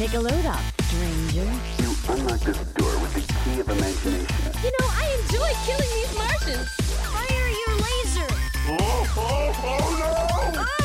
Take a load off, stranger. You unlock this door with the key of imagination. You know, I enjoy killing these Martians. Fire your laser. Oh, oh, oh no! Oh,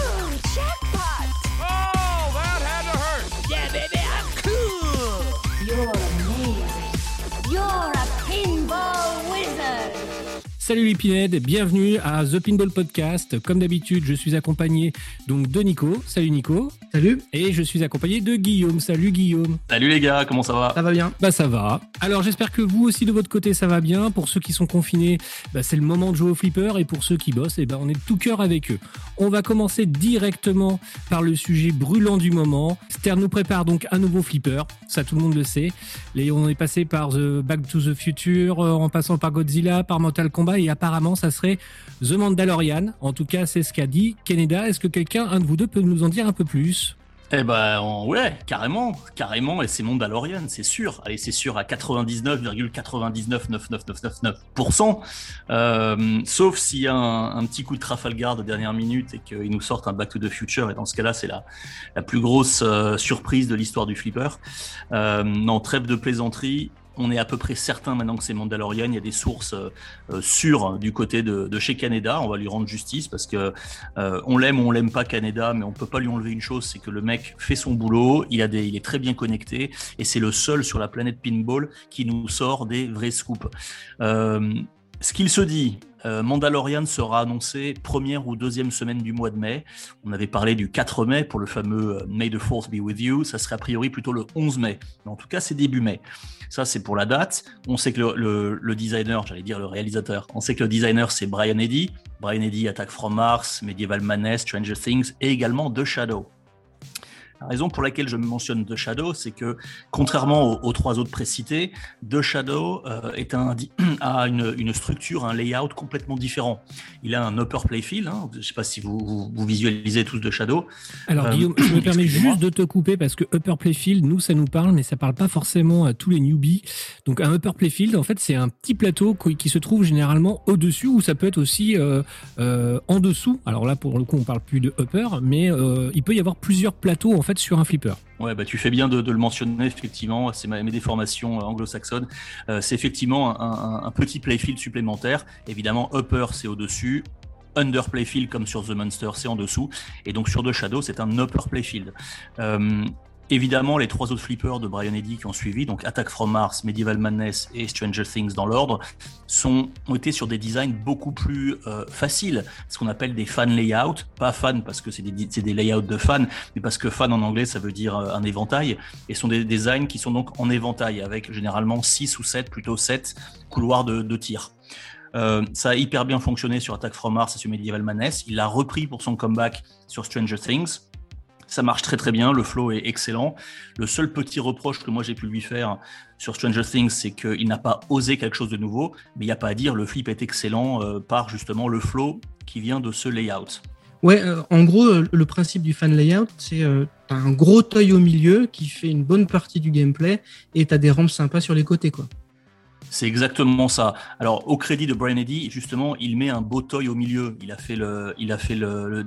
Salut les pinheads, bienvenue à The Pinball Podcast. Comme d'habitude, je suis accompagné donc de Nico. Salut Nico. Salut, Et je suis accompagné de Guillaume. Salut Guillaume. Salut les gars, comment ça va? Ça va bien Bah ça va. Alors j'espère que vous aussi de votre côté ça va bien. Pour ceux qui sont confinés, bah, c'est le moment de jouer au flipper. Et pour ceux qui bossent, eh ben, on est de tout cœur avec eux. On va commencer directement par le sujet brûlant du moment. Stern nous prépare donc un nouveau flipper. Ça tout le monde le sait. Les, on est passé par The Back to the Future, euh, en passant par Godzilla, par Mortal Kombat. Et apparemment ça serait The Mandalorian. En tout cas c'est ce qu'a dit Keneda. Est-ce que quelqu'un, un de vous deux, peut nous en dire un peu plus? Eh ben ouais, carrément, carrément, et c'est Mandalorian, c'est sûr. Allez, c'est sûr à 99,999999%. Euh, sauf s'il y a un, petit coup de Trafalgar de dernière minute et qu'ils nous sortent un Back to the Future, et dans ce cas-là, c'est la, la plus grosse surprise de l'histoire du flipper. Non, trêve de plaisanterie. On est à peu près certain maintenant que c'est Mandalorian. Il y a des sources euh, euh, sûres du côté de, chez Canada. On va lui rendre justice parce que euh, on l'aime ou on l'aime pas Canada, mais on peut pas lui enlever une chose, c'est que le mec fait son boulot. Il est très bien connecté et c'est le seul sur la planète pinball qui nous sort des vrais scoops. Ce qu'il se dit, euh, Mandalorian sera annoncé première ou deuxième semaine du mois de mai. On avait parlé du 4 mai pour le fameux euh, May the Force be with you. Ça serait a priori plutôt le 11 mai. Mais en tout cas, c'est début mai. Ça, c'est pour la date. On sait que le, designer, j'allais dire le réalisateur, on sait que le designer, c'est Brian Eddy. Brian Eddy, Attack from Mars, Medieval Madness, Stranger Things et également The Shadow. La raison pour laquelle je mentionne The Shadow, c'est que contrairement aux, aux trois autres précités, The Shadow euh, est un, di- a une, une structure, un layout complètement différent. Il a un upper playfield. Hein, je ne sais pas si vous, vous, vous visualisez tous The Shadow. Alors Euh, Guillaume, je me permets juste de te couper parce que Upper Playfield, nous ça nous parle, mais ça parle pas forcément à tous les newbies. Donc un Upper Playfield, en fait, c'est un petit plateau qui se trouve généralement au-dessus ou ça peut être aussi euh, en dessous. Alors là, pour le coup, on parle plus de Upper, mais il peut y avoir plusieurs plateaux en fait sur un flipper. Ouais, bah, tu fais bien de, le mentionner, effectivement. C'est mes déformations euh, anglo-saxonnes. Euh, c'est effectivement un petit playfield supplémentaire. Évidemment, upper, c'est au-dessus. Under playfield, comme sur The Monster, c'est en dessous. Et donc, sur The Shadow, c'est un upper playfield. Euh, Évidemment, les trois autres flippers de Brian Eddy qui ont suivi, donc Attack from Mars, Medieval Madness et Stranger Things dans l'ordre, sont, ont été sur des designs beaucoup plus euh, faciles, ce qu'on appelle des fan layouts. Pas fan parce que c'est des, des layouts de fans, mais parce que fan en anglais, ça veut dire euh, un éventail, et sont des designs qui sont donc en éventail, avec généralement 6 ou 7, plutôt 7 couloirs de, de tir. Euh, ça a hyper bien fonctionné sur Attack from Mars et sur Medieval Madness. Il l'a repris pour son comeback sur Stranger Things. Ça marche très très bien, le flow est excellent. Le seul petit reproche que moi j'ai pu lui faire sur Stranger Things, c'est qu'il n'a pas osé quelque chose de nouveau, mais il n'y a pas à dire, le flip est excellent euh, par justement le flow qui vient de ce layout. Ouais, euh, en gros, euh, le principe du fan layout, c'est un gros toy au milieu qui fait une bonne partie du gameplay et t'as des rampes sympas sur les côtés, quoi. C'est exactement ça. Alors, au crédit de Brian Eddy, justement, il met un beau toy au milieu. Il a fait le, il a fait le,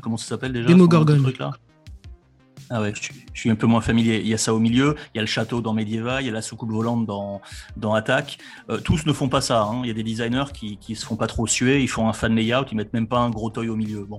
comment ça s'appelle déjà Demogorgon. ce truc-là? Ah ouais, je, je suis un peu moins familier. Il y a ça au milieu, il y a le château dans Medieval, il y a la soucoupe volante dans, dans Attack. Euh, tous ne font pas ça. hein. Il y a des designers qui, qui se font pas trop suer, ils font un fan layout, ils mettent même pas un gros toy au milieu. Bon,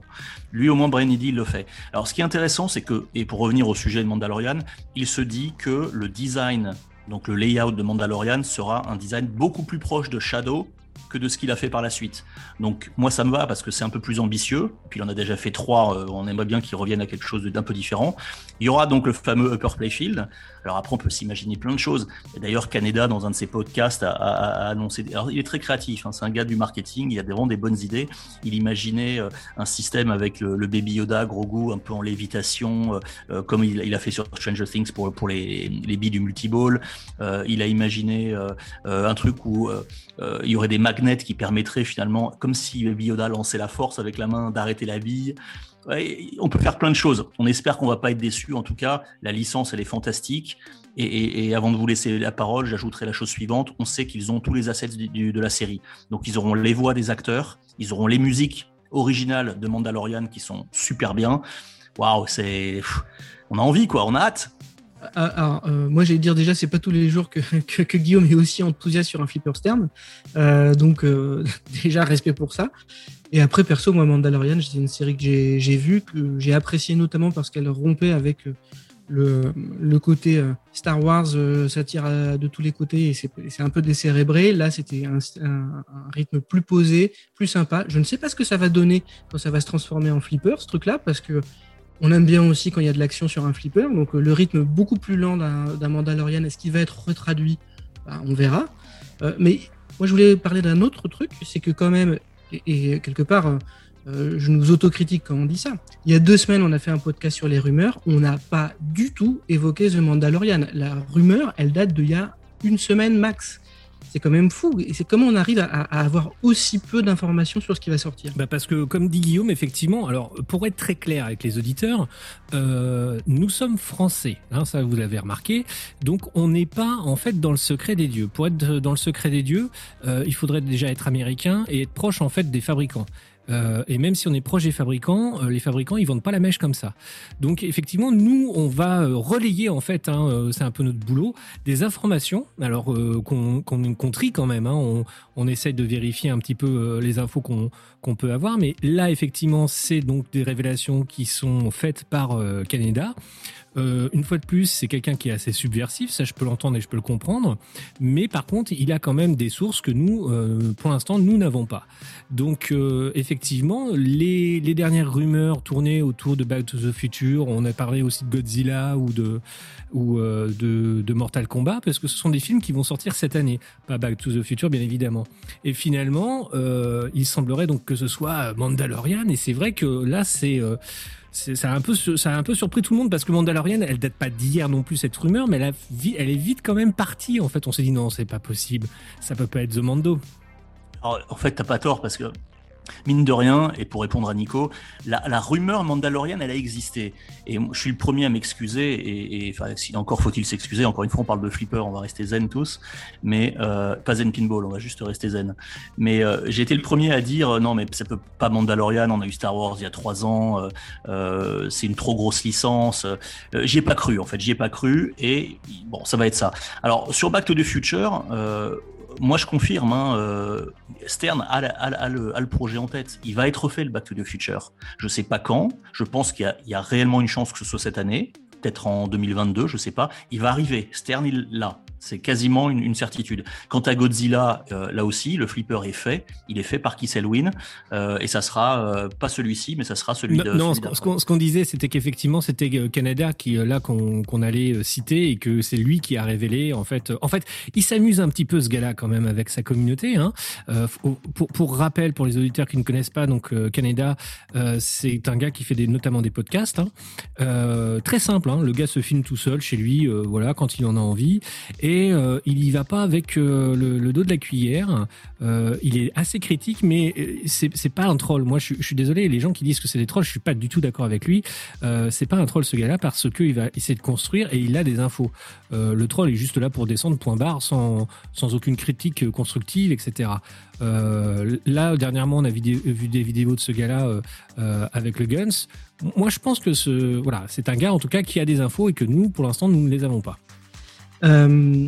lui au moins Brian Eddy il le fait. Alors, ce qui est intéressant, c'est que, et pour revenir au sujet de Mandalorian, il se dit que le design donc le layout de Mandalorian sera un design beaucoup plus proche de Shadow que de ce qu'il a fait par la suite. Donc moi ça me va parce que c'est un peu plus ambitieux. Puis il en a déjà fait trois. euh, on aimerait bien qu'il revienne à quelque chose d'un peu différent. Il y aura donc le fameux Upper Playfield. Alors après on peut s'imaginer plein de choses. D'ailleurs Canada dans un de ses podcasts a, a- a annoncé. Alors il est très créatif. hein, c'est un gars du marketing. Il a vraiment des bonnes idées. Il imaginait euh, un système avec le, le Baby Yoda, Grogu, un peu en lévitation, euh, euh, comme il, il a fait sur Stranger Things pour pour les les billes du multiball. Euh, il a imaginé euh, un truc où il y aurait des magnets qui permettraient finalement, comme si Baby Yoda lançait la force avec la main, d'arrêter la bille. On peut faire plein de choses. On espère qu'on va pas être déçu. En tout cas, la licence, elle est fantastique. Et, avant de vous laisser la parole, j'ajouterai la chose suivante. On sait qu'ils ont tous les assets de la série. Donc, ils auront les voix des acteurs, ils auront les musiques originales de Mandalorian qui sont super bien. Waouh, c'est, on a envie quoi, on a hâte. Ah, alors, euh, moi, j'allais dire déjà, c'est pas tous les jours que, Guillaume est aussi enthousiaste sur un flipper Stern. Euh, donc, euh, déjà, respect pour ça. Et après, perso, moi, Mandalorian, c'est une série que j'ai vue, que j'ai appréciée notamment parce qu'elle rompait avec euh, le, côté Star Wars, ça tire de tous les côtés et c'est un peu décérébré. Là, c'était un rythme plus posé, plus sympa. Je ne sais pas ce que ça va donner quand ça va se transformer en flipper, ce truc-là, parce que on aime bien aussi quand il y a de l'action sur un flipper. Donc, euh, le rythme beaucoup plus lent d'un Mandalorian, est-ce qu'il va être retraduit? Bah, On verra. Euh, mais moi, je voulais parler d'un autre truc, c'est que quand même, et, quelque part, euh, je nous autocritique quand on dit ça. Il y a deux semaines, on a fait un podcast sur les rumeurs. On n'a pas du tout évoqué The Mandalorian. La rumeur, elle date d'il y a une semaine max. C'est quand même fou. Et c'est comment on arrive à, avoir aussi peu d'informations sur ce qui va sortir. Bah parce que, comme dit Guillaume, effectivement, alors pour être très clair avec les auditeurs, euh, nous sommes français, hein, ça vous l'avez remarqué, donc on n'est pas en fait dans le secret des dieux. Pour être dans le secret des dieux, euh, il faudrait déjà être américain et être proche en fait des fabricants. Euh, et même si on est proche des fabricants, euh, les fabricants ils vendent pas la mèche comme ça. Donc effectivement, nous on va euh, relayer en fait, hein, c'est un peu notre boulot, des informations. Alors qu'on qu'on qu'on trie quand même. Hein, on, on essaye de vérifier un petit peu les infos qu'on peut avoir, mais là effectivement c'est donc des révélations qui sont faites par Canada. Euh, une fois de plus, c'est quelqu'un qui est assez subversif, ça je peux l'entendre et je peux le comprendre, mais par contre, il a quand même des sources que nous, euh, pour l'instant, nous n'avons pas. Donc, euh, effectivement, les, les dernières rumeurs tournées autour de Back to the Future, on a parlé aussi de Godzilla ou de ou euh, de, de Mortal Kombat, parce que ce sont des films qui vont sortir cette année, pas Back to the Future, bien évidemment. Et finalement, euh, il semblerait donc que ce soit Mandalorian, et c'est vrai que là, c'est euh, ça a un peu ça a un peu surpris tout le monde parce que Mandalorian elle date pas d'hier non plus cette rumeur mais elle, est vite quand même partie en fait. On s'est dit non c'est pas possible. Ça peut pas être The Mando. Alors, en fait, t'as pas tort parce que, mine de rien, et pour répondre à Nico, la, rumeur Mandalorian, elle a existé. Et je suis le premier à m'excuser, et, enfin, si encore faut-il s'excuser, encore une fois, on parle de flipper, on va rester zen tous, mais euh, pas zen pinball, on va juste rester zen. Mais euh, j'ai été le premier à dire, euh, non, mais ça peut pas Mandalorian, on a eu Star Wars il y a trois ans, c'est une trop grosse licence. J'y ai pas cru, en fait, j'y ai pas cru, et bon, ça va être ça. Alors, sur Back to the Future, moi, je confirme, hein, euh, Stern a, le, projet en tête. Il va être fait, le Back to the Future. Je sais pas quand. Je pense qu'il y y, a réellement une chance que ce soit cette année. Peut-être en 2022, je sais pas. Il va arriver. Stern, il l'a. C'est quasiment une, une certitude. Quant à Godzilla, euh, là aussi, le flipper est fait. Il est fait par Kiss Elwin. Euh, et ça sera euh, pas celui-ci, mais ça sera celui non, de. non, celui ce qu'on- disait c'était qu'effectivement c'était euh, Canada qui là qu'on qu'on allait citer et que c'est lui qui a révélé en fait en fait il s'amuse un petit peu ce gars-là quand même avec sa communauté hein. Pour, pour rappel pour les auditeurs qui ne connaissent pas donc Canada c'est un gars qui fait des, notamment des podcasts hein. Très simple hein. le gars se filme tout seul chez lui voilà quand il en a envie et euh, il y va pas avec euh, le, dos de la cuillère. Euh, il est assez critique mais c'est pas un troll. Moi je, suis- désolé les gens qui disent que c'est des trolls je suis pas du tout d'accord avec lui. C'est pas un troll ce gars-là parce que il va essayer de construire et il a des infos. Le troll est juste là pour descendre point barre sans sans aucune critique constructive etc là dernièrement on a vu des vidéos de ce gars-là avec le Guns. Moi je pense que c'est un gars en tout cas qui a des infos et que nous pour l'instant nous ne les avons pas Euh,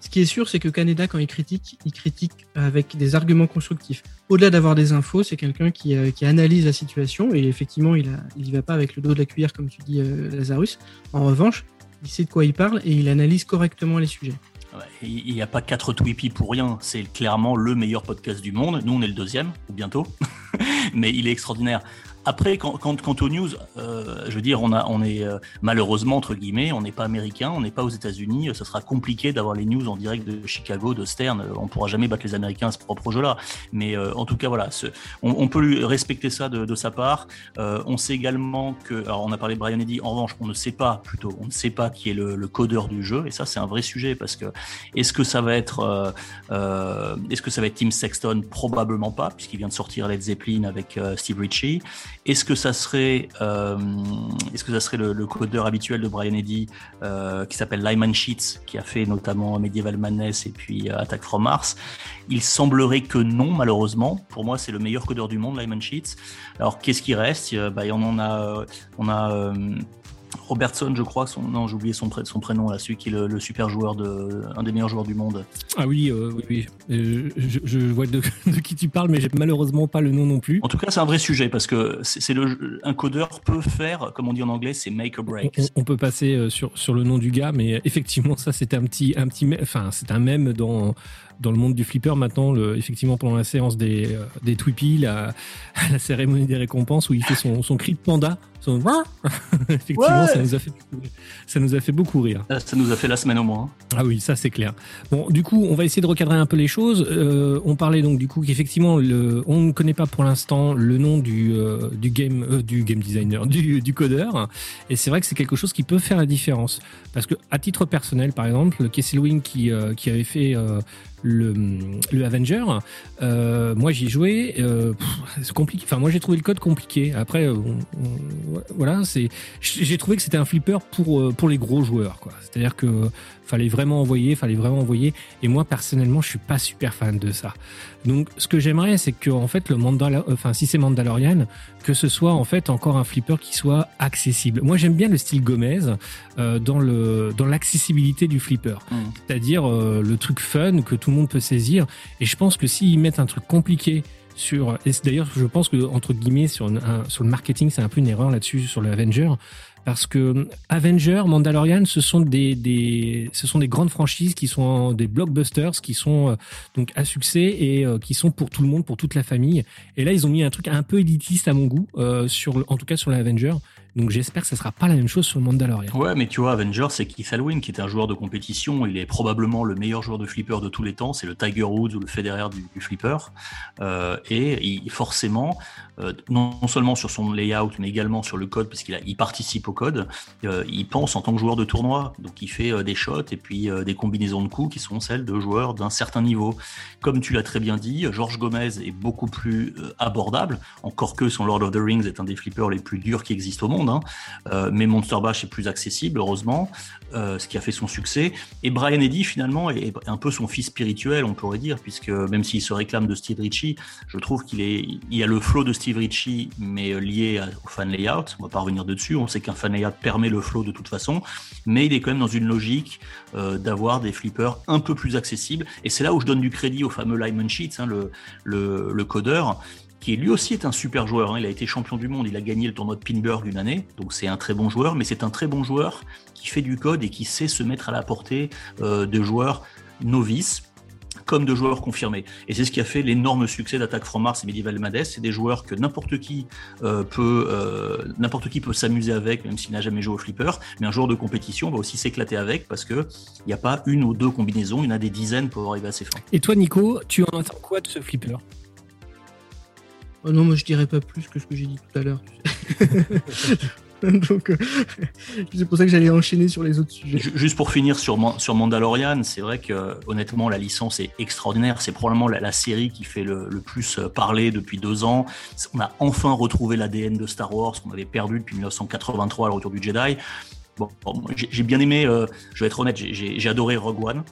ce qui est sûr, c'est que Canada, quand il critique, il critique avec des arguments constructifs. Au-delà d'avoir des infos, c'est quelqu'un qui, euh, qui analyse la situation et effectivement, il, a, il y va pas avec le dos de la cuillère, comme tu dis, euh, Lazarus. En revanche, il sait de quoi il parle et il analyse correctement les sujets. Il n'y a pas quatre Tweepy pour rien. C'est clairement le meilleur podcast du monde. Nous, on est le deuxième, ou bientôt. Mais il est extraordinaire. Après, quand, quand, quant aux news, euh, je veux dire, on, a, on est euh, malheureusement, entre guillemets, on n'est pas américain, on n'est pas aux États-Unis. Ça sera compliqué d'avoir les news en direct de Chicago, de Stern. On pourra jamais battre les Américains à ce propre jeu-là. Mais euh, en tout cas, voilà, ce- on, on peut lui respecter ça de, de sa part. Euh, on sait également que, alors on a parlé de Brian Eddy, en revanche, on ne sait pas, plutôt, on ne sait pas qui est le, le codeur du jeu. Et ça, c'est un vrai sujet parce que est-ce que ça va être, euh, euh, est-ce que ça va être Tim Sexton? Probablement pas, puisqu'il vient de sortir Led Zeppelin avec euh, Steve Ritchie. Est-ce que ça serait, euh, est-ce que ça serait le, le codeur habituel de Brian Eddy, euh, qui s'appelle Lyman Sheets, qui a fait notamment Medieval Madness et puis euh, Attack from Mars? Il semblerait que non, malheureusement. Pour moi, c'est le meilleur codeur du monde, Lyman Sheets. Alors, qu'est-ce qui reste? Euh, bah, On en a, on a. Robertson, je crois, son, non, j'ai oublié son, pré- son prénom, là, celui qui est le, le super joueur, de, un des meilleurs joueurs du monde. Ah oui, euh, oui, oui. Euh, je, je vois de, de qui tu parles, mais j'ai malheureusement pas le nom non plus. En tout cas, c'est un vrai sujet parce que c'est le, un codeur peut faire, comme on dit en anglais, c'est make or break. On, on peut passer euh, sur, sur le nom du gars, mais effectivement, ça c'est un petit, un petit, enfin c'est un mème dans dans le monde du flipper maintenant. Le, effectivement, pendant la séance des euh, des Twippy, la, la cérémonie des récompenses où il fait son, son cri de panda, son effectivement, Ouais. ça nous a fait ça nous a fait beaucoup rire. Ça nous a fait la semaine au moins. Ah oui, ça c'est clair. Bon, du coup, on va essayer de recadrer un peu les choses. Euh, on parlait donc du coup qu'effectivement, le, on ne connaît pas pour l'instant le nom du euh, du game euh, du game designer, du, du codeur. Et c'est vrai que c'est quelque chose qui peut faire la différence. Parce que à titre personnel, par exemple, le Kesselwing qui euh, qui avait fait euh, le, le Avenger, euh, moi j'y jouais. Euh, c'est compliqué. Enfin, moi j'ai trouvé le code compliqué. Après, euh, voilà, c'est j'ai trouvé que c'était un flipper pour euh, pour les gros joueurs, quoi. C'est-à-dire que fallait vraiment envoyer, fallait vraiment envoyer. Et moi personnellement, je suis pas super fan de ça. Donc, ce que j'aimerais, c'est que en fait le Mandal, enfin si c'est Mandalorian, que ce soit en fait encore un flipper qui soit accessible. Moi, j'aime bien le style Gomez euh, dans le dans l'accessibilité du flipper, Mm. c'est-à-dire euh, le truc fun que tout le monde peut saisir. Et je pense que s'ils mettent un truc compliqué sur, et c'est d'ailleurs, je pense que entre guillemets sur, un- sur le marketing, c'est un peu une erreur là-dessus sur le Avenger, parce que Avenger, Mandalorian, ce sont des, des, ce sont des grandes franchises qui sont des blockbusters, qui sont euh, donc à succès et euh, qui sont pour tout le monde, pour toute la famille. Et là, ils ont mis un truc un peu élitiste à mon goût, euh, sur, en tout cas sur l'Avenger. Donc j'espère que ça sera pas la même chose sur le Mandalorian. Ouais, mais tu vois, Avenger, c'est Keith Alwyn qui est un joueur de compétition. Il est probablement le meilleur joueur de flipper de tous les temps. C'est le Tiger Woods ou le Federer du, flipper. Euh, et il, forcément, euh, non, seulement sur son layout, mais également sur le code, parce qu'il participe au code, euh, il pense en tant que joueur de tournoi. Donc il fait des shots et puis des combinaisons de coups qui sont celles de joueurs d'un certain niveau. Comme tu l'as très bien dit, Georges Gomez est beaucoup plus abordable, encore que son Lord of the Rings est un des flippers les plus durs qui existent au monde. Hein. Euh, mais Monster Bash est plus accessible, heureusement, euh, ce qui a fait son succès. Et Brian Eddy, finalement, est un peu son fils spirituel, on pourrait dire, puisque même s'il se réclame de Steve Ritchie, je trouve qu'il est, a le flow de Steve Ritchie, mais euh, lié au fan layout. On va pas revenir dessus. On sait qu'un fan layout permet le flow de toute façon, mais il est quand même dans une logique d'avoir des flippers un peu plus accessibles. Et c'est là où je donne du crédit au fameux Lyman Sheets, hein, le codeur, qui lui aussi est un super joueur. hein. Il a été champion du monde, il a gagné le tournoi de Pinburg une année, donc c'est un très bon joueur, mais c'est un très bon joueur qui fait du code et qui sait se mettre à la portée euh, de joueurs novices comme de joueurs confirmés. Et c'est ce qui a fait l'énorme succès d'Attack from Mars et Medieval Madness. C'est des joueurs que n'importe qui euh, peut euh, qui peut s'amuser avec, même s'il n'a jamais joué au flipper. Mais un joueur de compétition va aussi s'éclater avec parce que il n'y a pas une ou deux combinaisons, il y en a des dizaines pour arriver à ses fins. Et toi, Nico, tu en attends quoi de ce flipper? Oh non, moi je dirais pas plus que ce que j'ai dit tout à l'heure. Donc, euh, c'est pour ça que j'allais enchaîner sur les autres sujets. Ju- Juste pour finir sur, sur Mandalorian, c'est vrai que honnêtement la licence est extraordinaire. C'est probablement la, série qui fait le, plus euh, parler depuis deux ans. On a enfin retrouvé l'ADN de Star Wars qu'on avait perdu depuis 1983 à le retour du Jedi. Bon, j'ai bien aimé, euh, je vais être honnête, j'ai adoré Rogue One,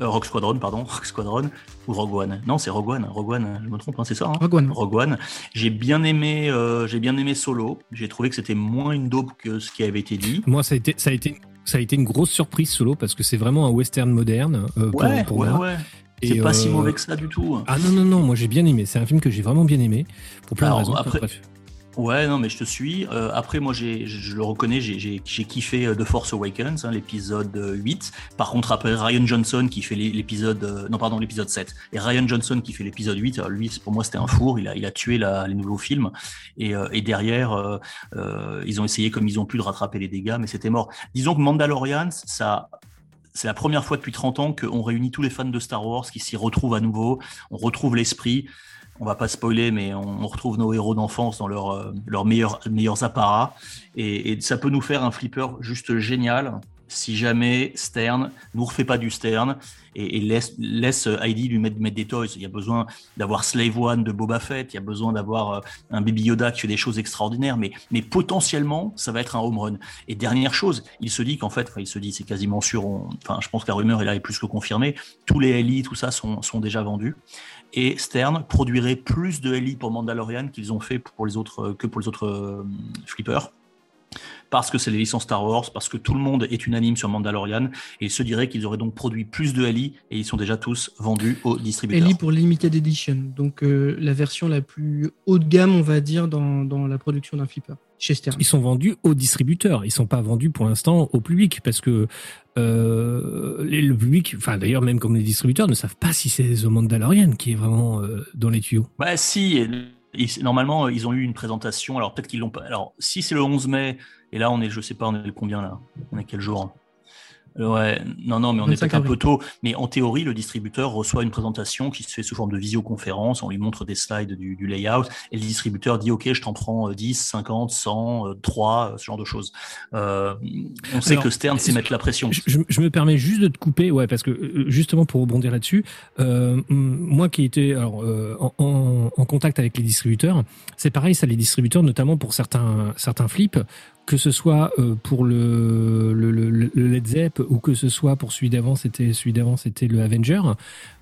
Euh, Rogue Squadron, pardon, Rogue Squadron ou Rogue One? Non, c'est Rogue One, Rogue One, je me trompe, hein, c'est ça. hein? Rogue One. Rogue One. J'ai bien aimé, euh, j'ai bien aimé Solo. J'ai trouvé que c'était moins une dope que ce qui avait été dit. Moi, ça a été, ça a été, ça a été une grosse surprise solo parce que c'est vraiment un western moderne euh, pour, Ouais, pour ouais, moi. ouais. Et, C'est pas si euh, mauvais que ça du tout. Ah non non non, moi j'ai bien aimé. C'est un film que j'ai vraiment bien aimé pour plein Alors, de raisons. après- Bref. Ouais, non, mais je te suis. Euh, après, moi, j'ai, je le reconnais, j'ai, j'ai, kiffé euh, The Force Awakens, hein, l'épisode euh, 8. Par contre, après, Ryan Johnson qui fait l'é- l'épisode... euh, non, pardon, l'épisode 7. Et Ryan Johnson qui fait l'épisode 8, alors lui, pour moi, c'était un four. Il a, il a tué les nouveaux films. Et, euh, derrière, euh, euh, ils ont essayé comme ils ont pu de rattraper les dégâts, mais c'était mort. Disons que Mandalorian, ça... C'est la première fois depuis 30 ans qu'on réunit tous les fans de Star Wars qui s'y retrouvent à nouveau. On retrouve l'esprit on va pas spoiler, mais on, retrouve nos héros d'enfance dans leurs euh, leurs meilleurs, meilleurs apparats. Et, ça peut nous faire un flipper juste génial si jamais Stern nous refait pas du Stern et, laisse, laisse Heidi lui mettre, mettre des toys. Il y a besoin d'avoir Slave One de Boba Fett, il y a besoin d'avoir euh, un Baby Yoda qui fait des choses extraordinaires, mais, mais potentiellement, ça va être un home run. Et dernière chose, il se dit qu'en fait, enfin, il se dit, c'est quasiment sûr, on- enfin, je pense que la rumeur est là est plus que confirmée, tous les LI, tout ça sont, sont déjà vendus et Stern produirait plus de LI pour Mandalorian qu'ils ont fait pour les autres que pour les autres euh, flippers. parce que c'est les licences Star Wars, parce que tout le monde est unanime sur Mandalorian, et il se dirait qu'ils auraient donc produit plus de Ali, et ils sont déjà tous vendus aux distributeurs. Ellie pour Limited Edition, donc euh, la version la plus haut de gamme, on va dire, dans la production d'un flipper chez Stern. Ils sont vendus aux distributeurs. Ils sont pas vendus pour l'instant au public parce que euh, le public, enfin d'ailleurs même comme les distributeurs ne savent pas si c'est The Mandalorian qui est vraiment euh, dans les tuyaux. Bah si, normalement ils ont eu une présentation. Alors peut-être qu'ils l'ont pas. Alors si c'est le 11 mai, et là on est, je sais pas, on est le combien là? On est quel jour? Ouais, non, non, mais on est 25 peut-être un peu tôt. Mais en théorie, le distributeur reçoit une présentation qui se fait sous forme de visioconférence. On lui montre des slides du, du layout et le distributeur dit OK, je t'en prends euh, 10, 50, 100, euh, 3, euh, ce genre de choses. Euh, on sait Alors, que Stern sait mettre la pression. Je, je- je me permets juste de te couper, ouais, parce que euh, justement pour rebondir là-dessus, euh, moi qui étais alors, euh, en contact avec les distributeurs, c'est pareil, ça les distributeurs, notamment pour certains certains flips, que ce soit euh, pour le, le, le, le Led Zepp ou que ce soit pour celui d'avant, c'était celui d'avant, c'était le Avenger.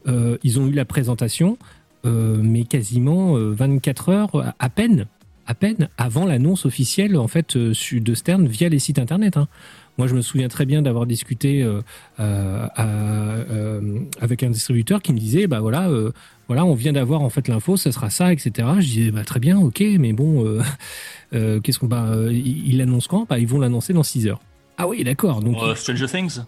euh, ils ont eu la présentation, euh, mais quasiment euh, 24 heures à- peine, à peine avant l'annonce officielle en fait de Stern via les sites internet. hein. Moi, je me souviens très bien d'avoir discuté euh, euh, euh, avec un distributeur qui me disait, bah voilà, voilà, on vient d'avoir en fait l'info, ça sera ça, etc. Je disais, bah très bien, ok, mais bon, qu'est-ce qu'on, bah, ils l'annoncent quand? Bah, ils vont l'annoncer dans 6 heures. Ah oui, d'accord. Donc, Stranger Things?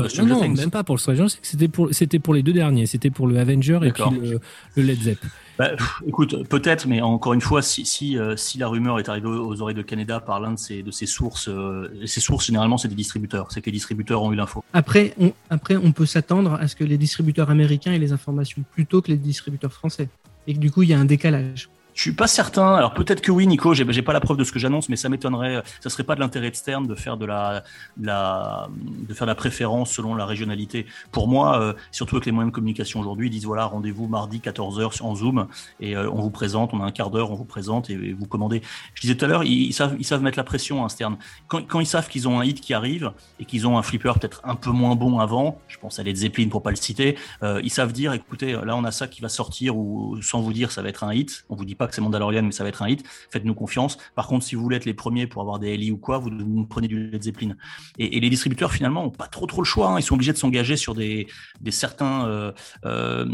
Euh, de Stranger non, Things même pas pour le Stranger Things, c'était pour, c'était pour les deux derniers, c'était pour le Avenger et puis le, le Led Zepp. Bah, pff, écoute, peut-être, mais encore une fois, si, si, euh, si la rumeur est arrivée aux oreilles de Canada par l'un de ses, de ses sources, euh, ses sources généralement c'est des distributeurs, c'est que les distributeurs ont eu l'info. Après, on, après, on peut s'attendre à ce que les distributeurs américains aient les informations plus tôt que les distributeurs français. Et que du coup, il y a un décalage. Je suis pas certain. Alors peut-être que oui, Nico. J'ai j'ai pas la preuve de ce que j'annonce, mais ça m'étonnerait. Ça serait pas de l'intérêt de Stern de faire de la, de faire la préférence selon la régionalité. Pour moi, euh, surtout avec les moyens de communication aujourd'hui, ils disent voilà rendez-vous mardi 14h en Zoom et euh, on vous présente. On a un quart d'heure, on vous présente et, vous commandez. Je disais tout à l'heure, ils, savent, ils savent mettre la pression, hein, Stern. Quand, quand ils savent qu'ils ont un hit qui arrive et qu'ils ont un flipper peut-être un peu moins bon avant, je pense à Led Zeppelin pour pas le citer, euh, ils savent dire écoutez, là on a ça qui va sortir ou sans vous dire ça va être un hit. On vous dit pas que c'est Mandalorian, mais ça va être un hit. Faites-nous confiance. Par contre, si vous voulez être les premiers pour avoir des LI ou quoi, vous, prenez du Led Zeppelin. Et, les distributeurs finalement ont pas trop trop le choix. hein. Ils sont obligés de s'engager sur des, certains euh, euh,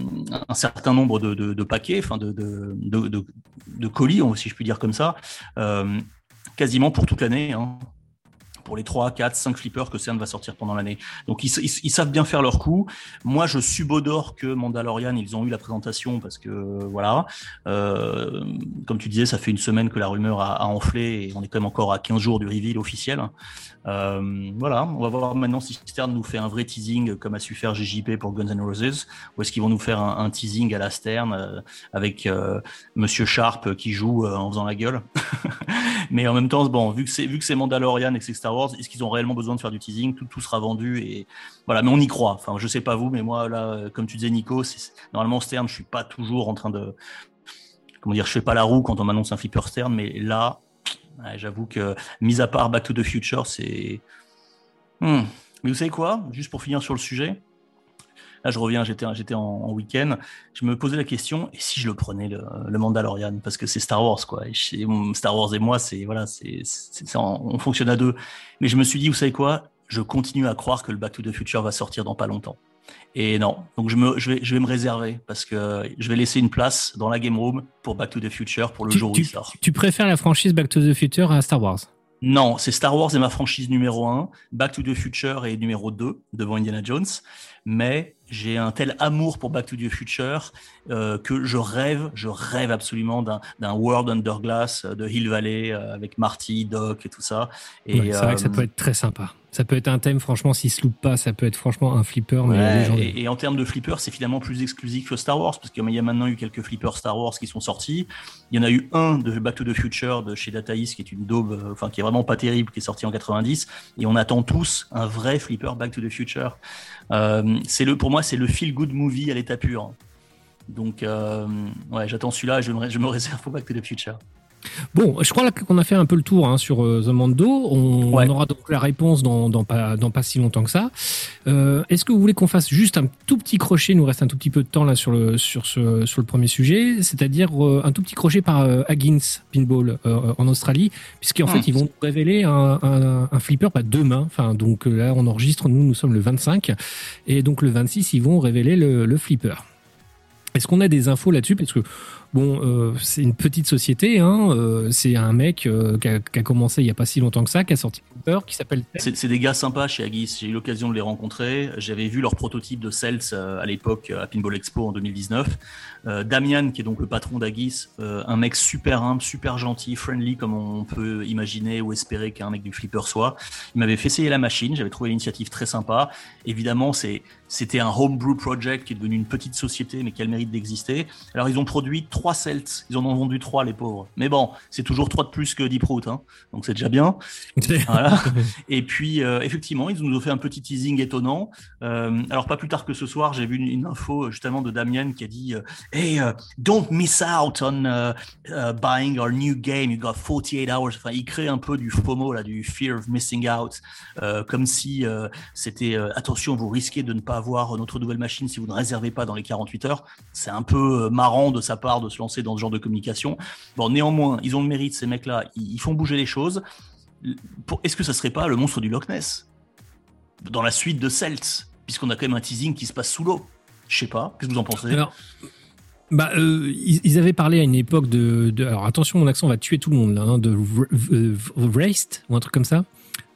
un certain nombre de, paquets, enfin de- de colis, si je puis dire comme ça, euh, quasiment pour toute l'année. hein pour les 3, 4, 5 flippers que CERN va sortir pendant l'année. Donc ils, savent bien faire leur coup. Moi, je subodore que Mandalorian, ils ont eu la présentation parce que voilà, euh, comme tu disais, ça fait une semaine que la rumeur a, enflé et on est quand même encore à 15 jours du reveal officiel. Euh, voilà, on va voir maintenant si Stern nous fait un vrai teasing comme a su faire GJP pour Guns N' Roses, ou est-ce qu'ils vont nous faire un, teasing à la Stern euh, avec Monsieur Sharp qui joue en faisant la gueule. Mais en même temps, bon, vu que c'est vu que c'est Mandalorian et c'est Star est-ce qu'ils ont réellement besoin de faire du teasing? Tout, tout sera vendu et voilà. Mais on y croit. Enfin, je sais pas vous, mais moi là, euh, comme tu disais, Nico, normalement Stern, je suis pas toujours en train de comment dire, je fais pas la roue quand on m'annonce un flipper Stern, mais là, j'avoue que mis à part Back to the Future, c'est. Hmm. Mais vous savez quoi? Juste pour finir sur le sujet. Là, je reviens, j'étais j'étais en, en week-end. Je me posais la question, et si je le prenais, le, le Mandalorian? Parce que c'est Star Wars, quoi. Et chez- Star Wars et moi, c'est. Voilà, c'est on, on fonctionne à deux. Mais je me suis dit, vous savez quoi? Je continue à croire que le Back to the Future va sortir dans pas longtemps. Et non, donc je, me, je, vais, je vais me réserver parce que je vais laisser une place dans la game room pour Back to the Future pour le Tu, jour où il sort. tu préfères la franchise Back to the Future à Star Wars? Non, c'est Star Wars est ma franchise numéro 1, Back to the Future est numéro 2 devant Indiana Jones, mais j'ai un tel amour pour Back to the Future euh, que je rêve, je rêve absolument d'un World Under Glass euh, de Hill Valley euh, avec Marty, Doc et tout ça. Et, Ouais, C'est vrai que ça peut être très sympa. Ça peut être un thème, franchement, s'il se loupe pas, ça peut être franchement un flipper, Ouais, et, et en termes de flippers, c'est finalement plus exclusif que Star Wars, parce qu'il y a maintenant eu quelques flippers Star Wars qui sont sortis. Il y en a eu un de Back to the Future de chez Data East, qui est une daube, euh, enfin qui est vraiment pas terrible, qui est sorti en 90. Et on attend tous un vrai flipper Back to the Future. Euh, c'est le, pour moi, c'est le feel good movie à l'état pur. Donc, euh, ouais, j'attends celui-là je me, je me réserve pour Back to the Future. Bon, je crois qu'on a fait un peu le tour hein, sur euh, The Mando. On, Ouais. on aura donc la réponse dans, dans, pas, dans pas si longtemps que ça. Euh, Est-ce que vous voulez qu'on fasse juste un tout petit crochet? Il nous reste un tout petit peu de temps là sur le, sur ce, sur le premier sujet, c'est-à-dire euh, un tout petit crochet par euh, Higgins Pinball en Australie, puisqu'en Hmm. fait ils vont révéler un, un, un flipper pas demain. Enfin, donc là on enregistre, nous nous sommes le 25, et donc le 26 ils vont révéler le, le flipper. Est-ce qu'on a des infos là-dessus? Parce que bon, euh, c'est une petite société. Hein, euh, c'est un mec euh, qui, a, a commencé il y a pas si longtemps que ça, qui a sorti un flipper qui s'appelle. C'est des gars sympas chez Agis. J'ai eu l'occasion de les rencontrer. J'avais vu leur prototype de Cells euh, à l'époque à Pinball Expo en 2019. Euh, Damian, qui est donc le patron d'Agis, euh, un mec super humble, super gentil, friendly, comme on peut imaginer ou espérer qu'un mec du flipper soit. Il m'avait fait essayer la machine. J'avais trouvé l'initiative très sympa. Évidemment, c'est c'était un homebrew project qui est devenu une petite société, mais qui a le mérite d'exister. Alors, ils ont produit trois Celts. Ils en ont vendu trois, les pauvres. Mais bon, c'est toujours trois de plus que Deep Root, hein. donc c'est déjà bien. Voilà. Et puis, euh, effectivement, ils nous ont fait un petit teasing étonnant. Euh, alors, pas plus tard que ce soir, j'ai vu une, une info justement de Damien qui a dit euh, Hey, uh, don't miss out on uh, uh, buying our new game. You got 48 hours. Enfin, il crée un peu du FOMO, là, du fear of missing out, euh, comme si euh, c'était euh, attention, vous risquez de ne pas avoir notre nouvelle machine si vous ne réservez pas dans les 48 heures. C'est un peu euh, marrant de sa part de se lancer dans ce genre de communication. Bon, néanmoins, ils ont le mérite, ces mecs-là. Ils, font bouger les choses est-ce que ça serait pas le monstre du Loch Ness? Dans la suite de Celts, puisqu'on a quand même un teasing qui se passe sous l'eau Je sais pas, qu'est-ce que vous en pensez? Bah, euh, ils, ils avaient parlé à une époque de, de- Alors attention, mon accent va tuer tout le monde là, hein, de euh, Wraith ou un truc comme ça.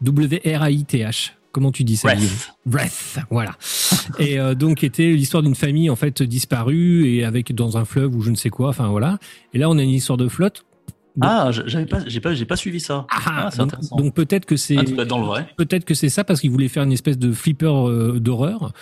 W-R-A-I-T-H. Comment tu dis ça Wraith. Wraith, voilà. et euh, donc était l'histoire d'une famille en fait disparue et avec dans un fleuve ou je ne sais quoi. Enfin voilà. Et là on a une histoire de flotte. Ah, j'avais pas, j'ai pas, j'ai pas suivi ça. Ah, c'est donc intéressant. donc peut-être que c'est Ah, dans le vrai. Peut-être que c'est ça parce qu'ils voulaient faire une espèce de flipper euh, d'horreur.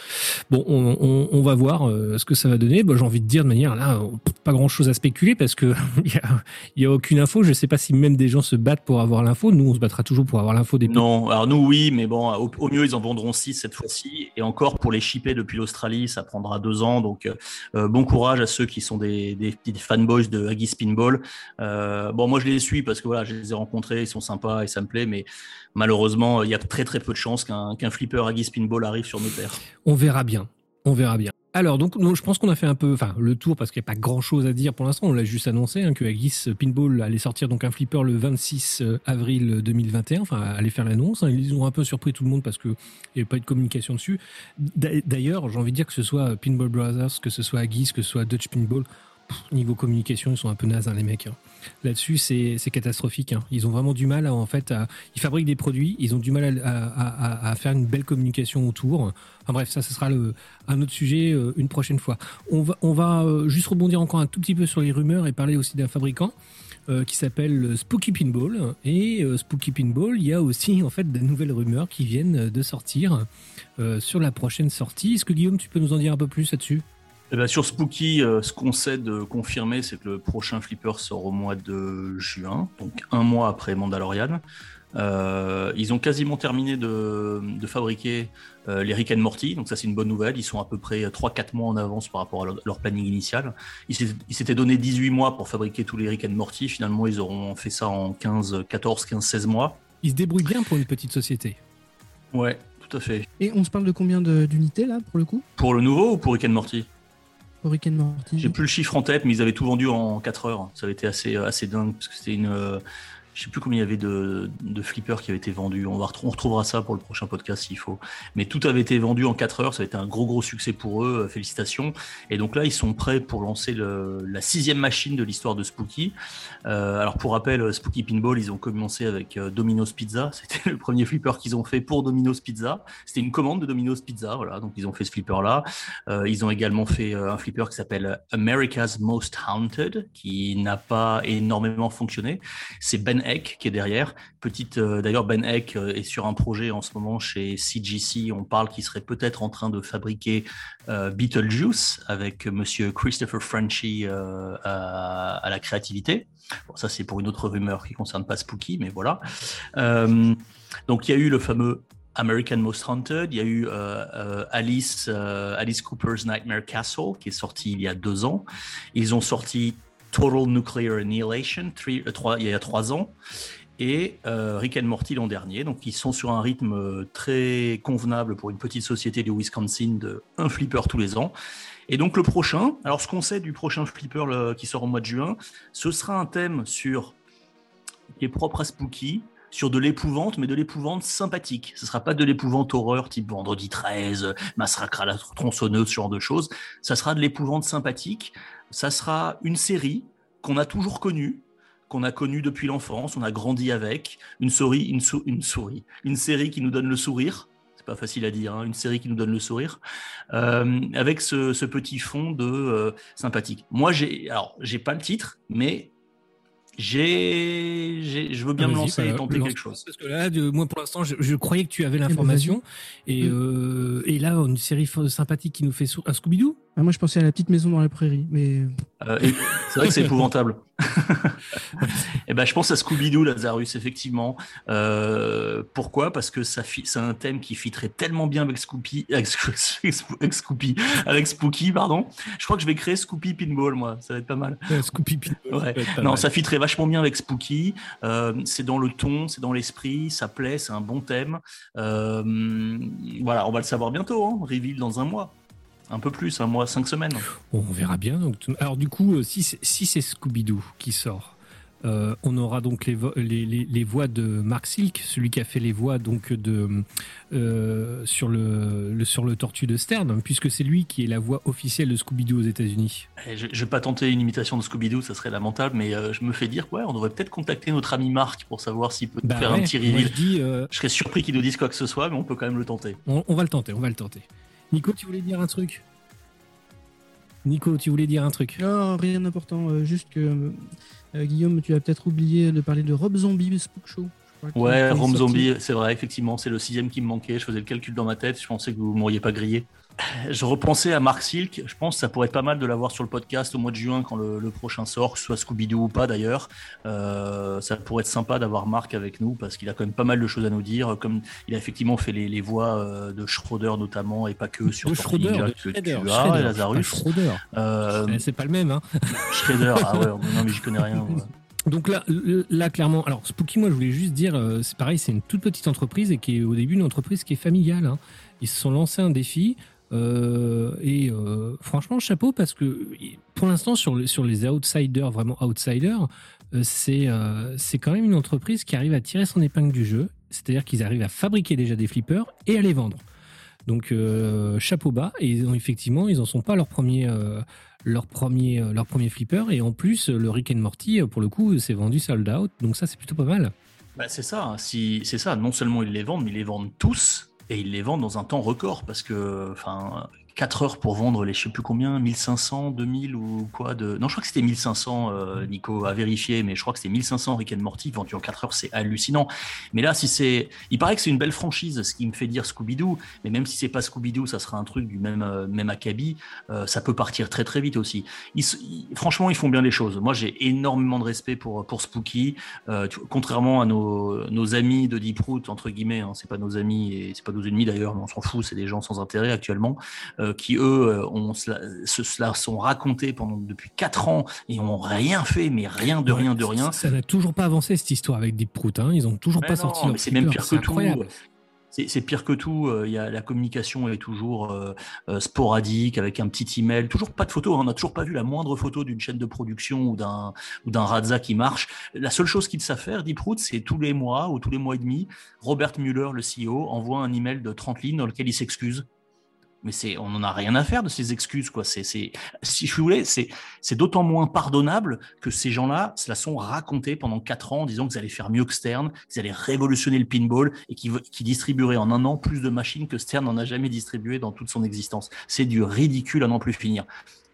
Bon, on, on, on va voir euh, ce que ça va donner. Bon, J'ai envie de dire de manière là, pas grand-chose à spéculer parce que il y a, il y a aucune info. Je sais pas si même des gens se battent pour avoir l'info. Nous, on se battra toujours pour avoir l'info des. Non, alors nous oui, mais bon, au, au mieux ils en vendront 6 cette fois-ci, et encore pour les shipper depuis l'Australie, ça prendra deux ans, donc euh, bon courage à ceux qui sont des, des, des fanboys de Aggie Pinball. Euh, moi je les suis parce que voilà, je les ai rencontrés, ils sont sympas et ça me plaît, mais malheureusement, il y a très très peu de chances qu'un qu'un flipper Aggie Pinball arrive sur nos terres. On verra bien. On verra bien. Alors, donc, je pense qu'on a fait un peu, enfin, le tour parce qu'il n'y a pas grand chose à dire pour l'instant. On l'a juste annoncé hein, que Agis Pinball allait sortir donc un flipper le 26 avril 2021. Enfin, allait faire l'annonce. hein. Ils ont un peu surpris tout le monde parce que il n'y avait pas eu de communication dessus. D'a- D'ailleurs, j'ai envie de dire que ce soit Pinball Brothers, que ce soit Agis, que ce soit Dutch Pinball, niveau communication, ils sont un peu nazes, hein, les mecs. hein. Là-dessus, c'est catastrophique. hein. Ils ont vraiment du mal, à, en fait, ils fabriquent des produits, ils ont du mal à, faire une belle communication autour. Enfin bref, ça, ce sera un autre sujet euh, une prochaine fois. On va, euh, juste rebondir encore un tout petit peu sur les rumeurs et parler aussi d'un fabricant euh, qui s'appelle Spooky Pinball. Et Spooky Pinball, il y a aussi en fait de nouvelles rumeurs qui viennent de sortir sur la prochaine sortie. Est-ce que Guillaume, tu peux nous en dire un peu plus là-dessus? Eh ben, sur Spooky, euh, ce qu'on sait de confirmer, c'est que le prochain flipper sort au mois de juin, donc un mois après Mandalorian. Euh, ils ont quasiment terminé de, de fabriquer euh, les Rick and Morty, donc ça c'est une bonne nouvelle. Ils sont à peu près 3-4 mois en avance par rapport à leur, leur planning initial. Ils s'étaient- donné 18 mois pour fabriquer tous les Rick and Morty. Finalement, ils auront fait ça en 15, 14, 15, 16 mois. Ils se débrouillent bien pour une petite société. Ouais, tout à fait. Et on se parle de combien d'unités là pour le coup? Pour le nouveau ou pour Rick and Morty? J'ai plus le chiffre en tête, mais ils avaient tout vendu en 4 heures. Ça avait été assez, assez dingue, parce que c'était une. Je sais plus combien il y avait de, de flippers qui avaient été vendus. On, va on retrouvera ça pour le prochain podcast s'il faut. Mais tout avait été vendu en 4 heures. Ça a été un gros, gros succès pour eux. Euh, Félicitations. Et donc là, ils sont prêts pour lancer la sixième machine de l'histoire de Spooky. Euh, alors pour rappel, euh, Spooky Pinball, ils ont commencé avec Domino's Pizza. C'était le premier flipper qu'ils ont fait pour Domino's Pizza. C'était une commande de Domino's Pizza. Voilà. Donc ils ont fait ce flipper-là. Ils ont également fait un flipper qui s'appelle America's Most Haunted, qui n'a pas énormément fonctionné. C'est Ben Eck qui est derrière. Petite, euh, d'ailleurs, Ben Eck euh, est sur un projet en ce moment chez CGC. On parle qu'il serait peut-être en train de fabriquer euh, Beetlejuice avec Monsieur Christopher Frenchy euh, à, la créativité. Bon, ça, c'est pour une autre rumeur qui concerne pas Spooky, mais voilà. Donc, il y a eu le fameux American Most Haunted. Il y a eu Alice, Alice Cooper's Nightmare Castle qui est sorti il y a deux ans. Ils ont sorti Total Nuclear Annihilation, three- euh, il y a trois ans, et euh, Rick and Morty l'an dernier. Donc ils sont sur un rythme euh, très convenable pour une petite société du Wisconsin de un flipper tous les ans. Et donc le prochain, alors ce qu'on sait du prochain flipper qui sort au mois de juin, ce sera un thème sur qui est propre à Spooky, sur de l'épouvante, mais de l'épouvante sympathique. Ce sera pas de l'épouvante horreur type Vendredi 13, Massacre à la tronçonneuse, ce genre de choses. Ça sera de l'épouvante sympathique. Ça sera une série qu'on a toujours connue, qu'on a connue depuis l'enfance, on a grandi avec. Une souris, une, sou- une souris, une série qui nous donne le sourire. C'est pas facile à dire, hein, une série qui nous donne le sourire, euh, avec ce, ce petit fond de euh, sympathique. Moi, j'ai, alors, j'ai pas le titre, mais j'ai, je veux bien Ah, me lancer bah, et tenter lance- quelque chose. Parce que là, de- moi, pour l'instant, je, je croyais que tu avais l'information. Et, Mm. euh, et là, une série sympathique qui nous fait sou- un Scooby-Doo? Ah, moi, je pensais à la petite maison dans la prairie, mais Euh, c'est vrai que c'est épouvantable. et ben, je pense à Scooby-Doo, Lazarus, effectivement. Euh, pourquoi? Parce que ça c'est un thème qui fitterait tellement bien avec Scoopy, avec, Sco- avec Scoopy, avec Spooky, pardon. Je crois que je vais créer Scoopy Pinball, moi. Ça va être pas mal. Euh, Scooby Pinball, Ouais. ça Non, mal. ça fitterait vachement bien avec Spooky. Euh, c'est dans le ton, c'est dans l'esprit, ça plaît, c'est un bon thème. Euh, voilà, on va le savoir bientôt. Hein. Reveal dans un mois. Un peu plus, un mois, cinq semaines. On verra bien. Donc, alors du coup, euh, si c'est si c'est Scooby-Doo qui sort, euh, on aura donc les, vo- les, les, les voix de Mark Silk, celui qui a fait les voix donc de euh, sur le, le sur le tortue de Stern, puisque c'est lui qui est la voix officielle de Scooby-Doo aux États-Unis. Eh, Je, je vais pas tenter une imitation de Scooby-Doo, ça serait lamentable, mais euh, je me fais dire, ouais, on devrait peut-être contacter notre ami Marc pour savoir s'il peut faire Bah ouais, un petit reveal. je dis, Je serais surpris qu'il nous dise quoi que ce soit, mais on peut quand même le tenter. on, on va le tenter, on va le tenter. Nico, tu voulais dire un truc? Nico, tu voulais dire un truc? Non, rien d'important. euh, juste que euh, Guillaume, tu as peut-être oublié de parler de Rob Zombie Spook Show. Ouais, sorti. Zombie, c'est vrai, effectivement, c'est le sixième qui me manquait. Je faisais le calcul dans ma tête, je pensais que vous m'auriez pas grillé. Je repensais à Marc Silk, je pense que ça pourrait être pas mal de l'avoir sur le podcast au mois de juin quand le, le prochain sort, que ce soit Scooby-Doo ou pas d'ailleurs. Euh, ça pourrait être sympa d'avoir Marc avec nous parce qu'il a quand même pas mal de choses à nous dire. Comme il a effectivement fait les, les voix euh, de Schroeder notamment et pas que sur Schroeder, Ninja de que tu Shredder, as, et Lazarus. Schroeder. Euh, C'est pas le même, hein Shredder, ah ouais, non mais j'y connais rien. ouais. Donc là, là clairement, alors Spooky, moi je voulais juste dire, euh, c'est pareil, c'est une toute petite entreprise et qui est au début une entreprise qui est familiale. hein. Ils se sont lancés un défi euh, et euh, franchement chapeau parce que pour l'instant sur, sur les outsiders, vraiment outsiders, euh, c'est c'est quand même une entreprise qui arrive à tirer son épingle du jeu. C'est-à-dire qu'ils arrivent à fabriquer déjà des flippers et à les vendre. Donc chapeau bas et effectivement ils en sont pas leur premier leur premier leur premier flipper et en plus le Rick and Morty pour le coup c'est vendu sold out donc ça c'est plutôt pas mal. Bah, c'est ça, hein. si, c'est ça. Non seulement ils les vendent, mais ils les vendent tous et ils les vendent dans un temps record parce que, enfin, 4 heures pour vendre les je sais plus combien, 1500, 2000 ou quoi de. Non, je crois que c'était 1500, euh, Nico, à vérifier, mais je crois que c'était 1500 Rick and Morty vendus en 4 heures, c'est hallucinant. Mais là, si c'est. Il paraît que c'est une belle franchise, ce qui me fait dire Scooby-Doo, mais même si c'est pas Scooby-Doo, ça sera un truc du même, euh, même acabit, euh, ça peut partir très très vite aussi. Franchement, ils font bien les choses. Moi, j'ai énormément de respect pour, pour Spooky. Euh, contrairement à nos, nos amis de Deep Root, entre guillemets, hein, c'est pas nos amis et c'est pas nos ennemis d'ailleurs, mais on s'en fout, c'est des gens sans intérêt actuellement, euh, qui eux euh, ont, cela, se, cela sont racontés pendant depuis quatre ans et ont rien fait, mais rien de rien de rien. Ça n'a toujours pas avancé cette histoire avec Deep Prout. Hein. Ils ont toujours Mais pas non, sorti mais c'est même pire que tout. C'est pire que tout. euh, Il y a la communication est toujours euh, euh, sporadique avec un petit email. Toujours pas de photo. hein. On n'a toujours pas vu la moindre photo d'une chaîne de production ou d'un ou d'un Radza qui marche. La seule chose qu'ils savent faire, Deep Root, c'est tous les mois ou tous les mois et demi, Robert Mueller, le CEO, envoie un email de 30 lignes dans lequel il s'excuse. Mais c'est, on n'en a rien à faire de ces excuses, quoi. C'est, c'est, si je voulais, c'est, c'est d'autant moins pardonnable que ces gens-là se la sont racontés pendant quatre ans en disant qu'ils allaient faire mieux que Stern, qu'ils allaient révolutionner le pinball et qu'ils, qu'ils distribueraient en un an plus de machines que Stern n'en a jamais distribué dans toute son existence. C'est du ridicule à n'en plus finir.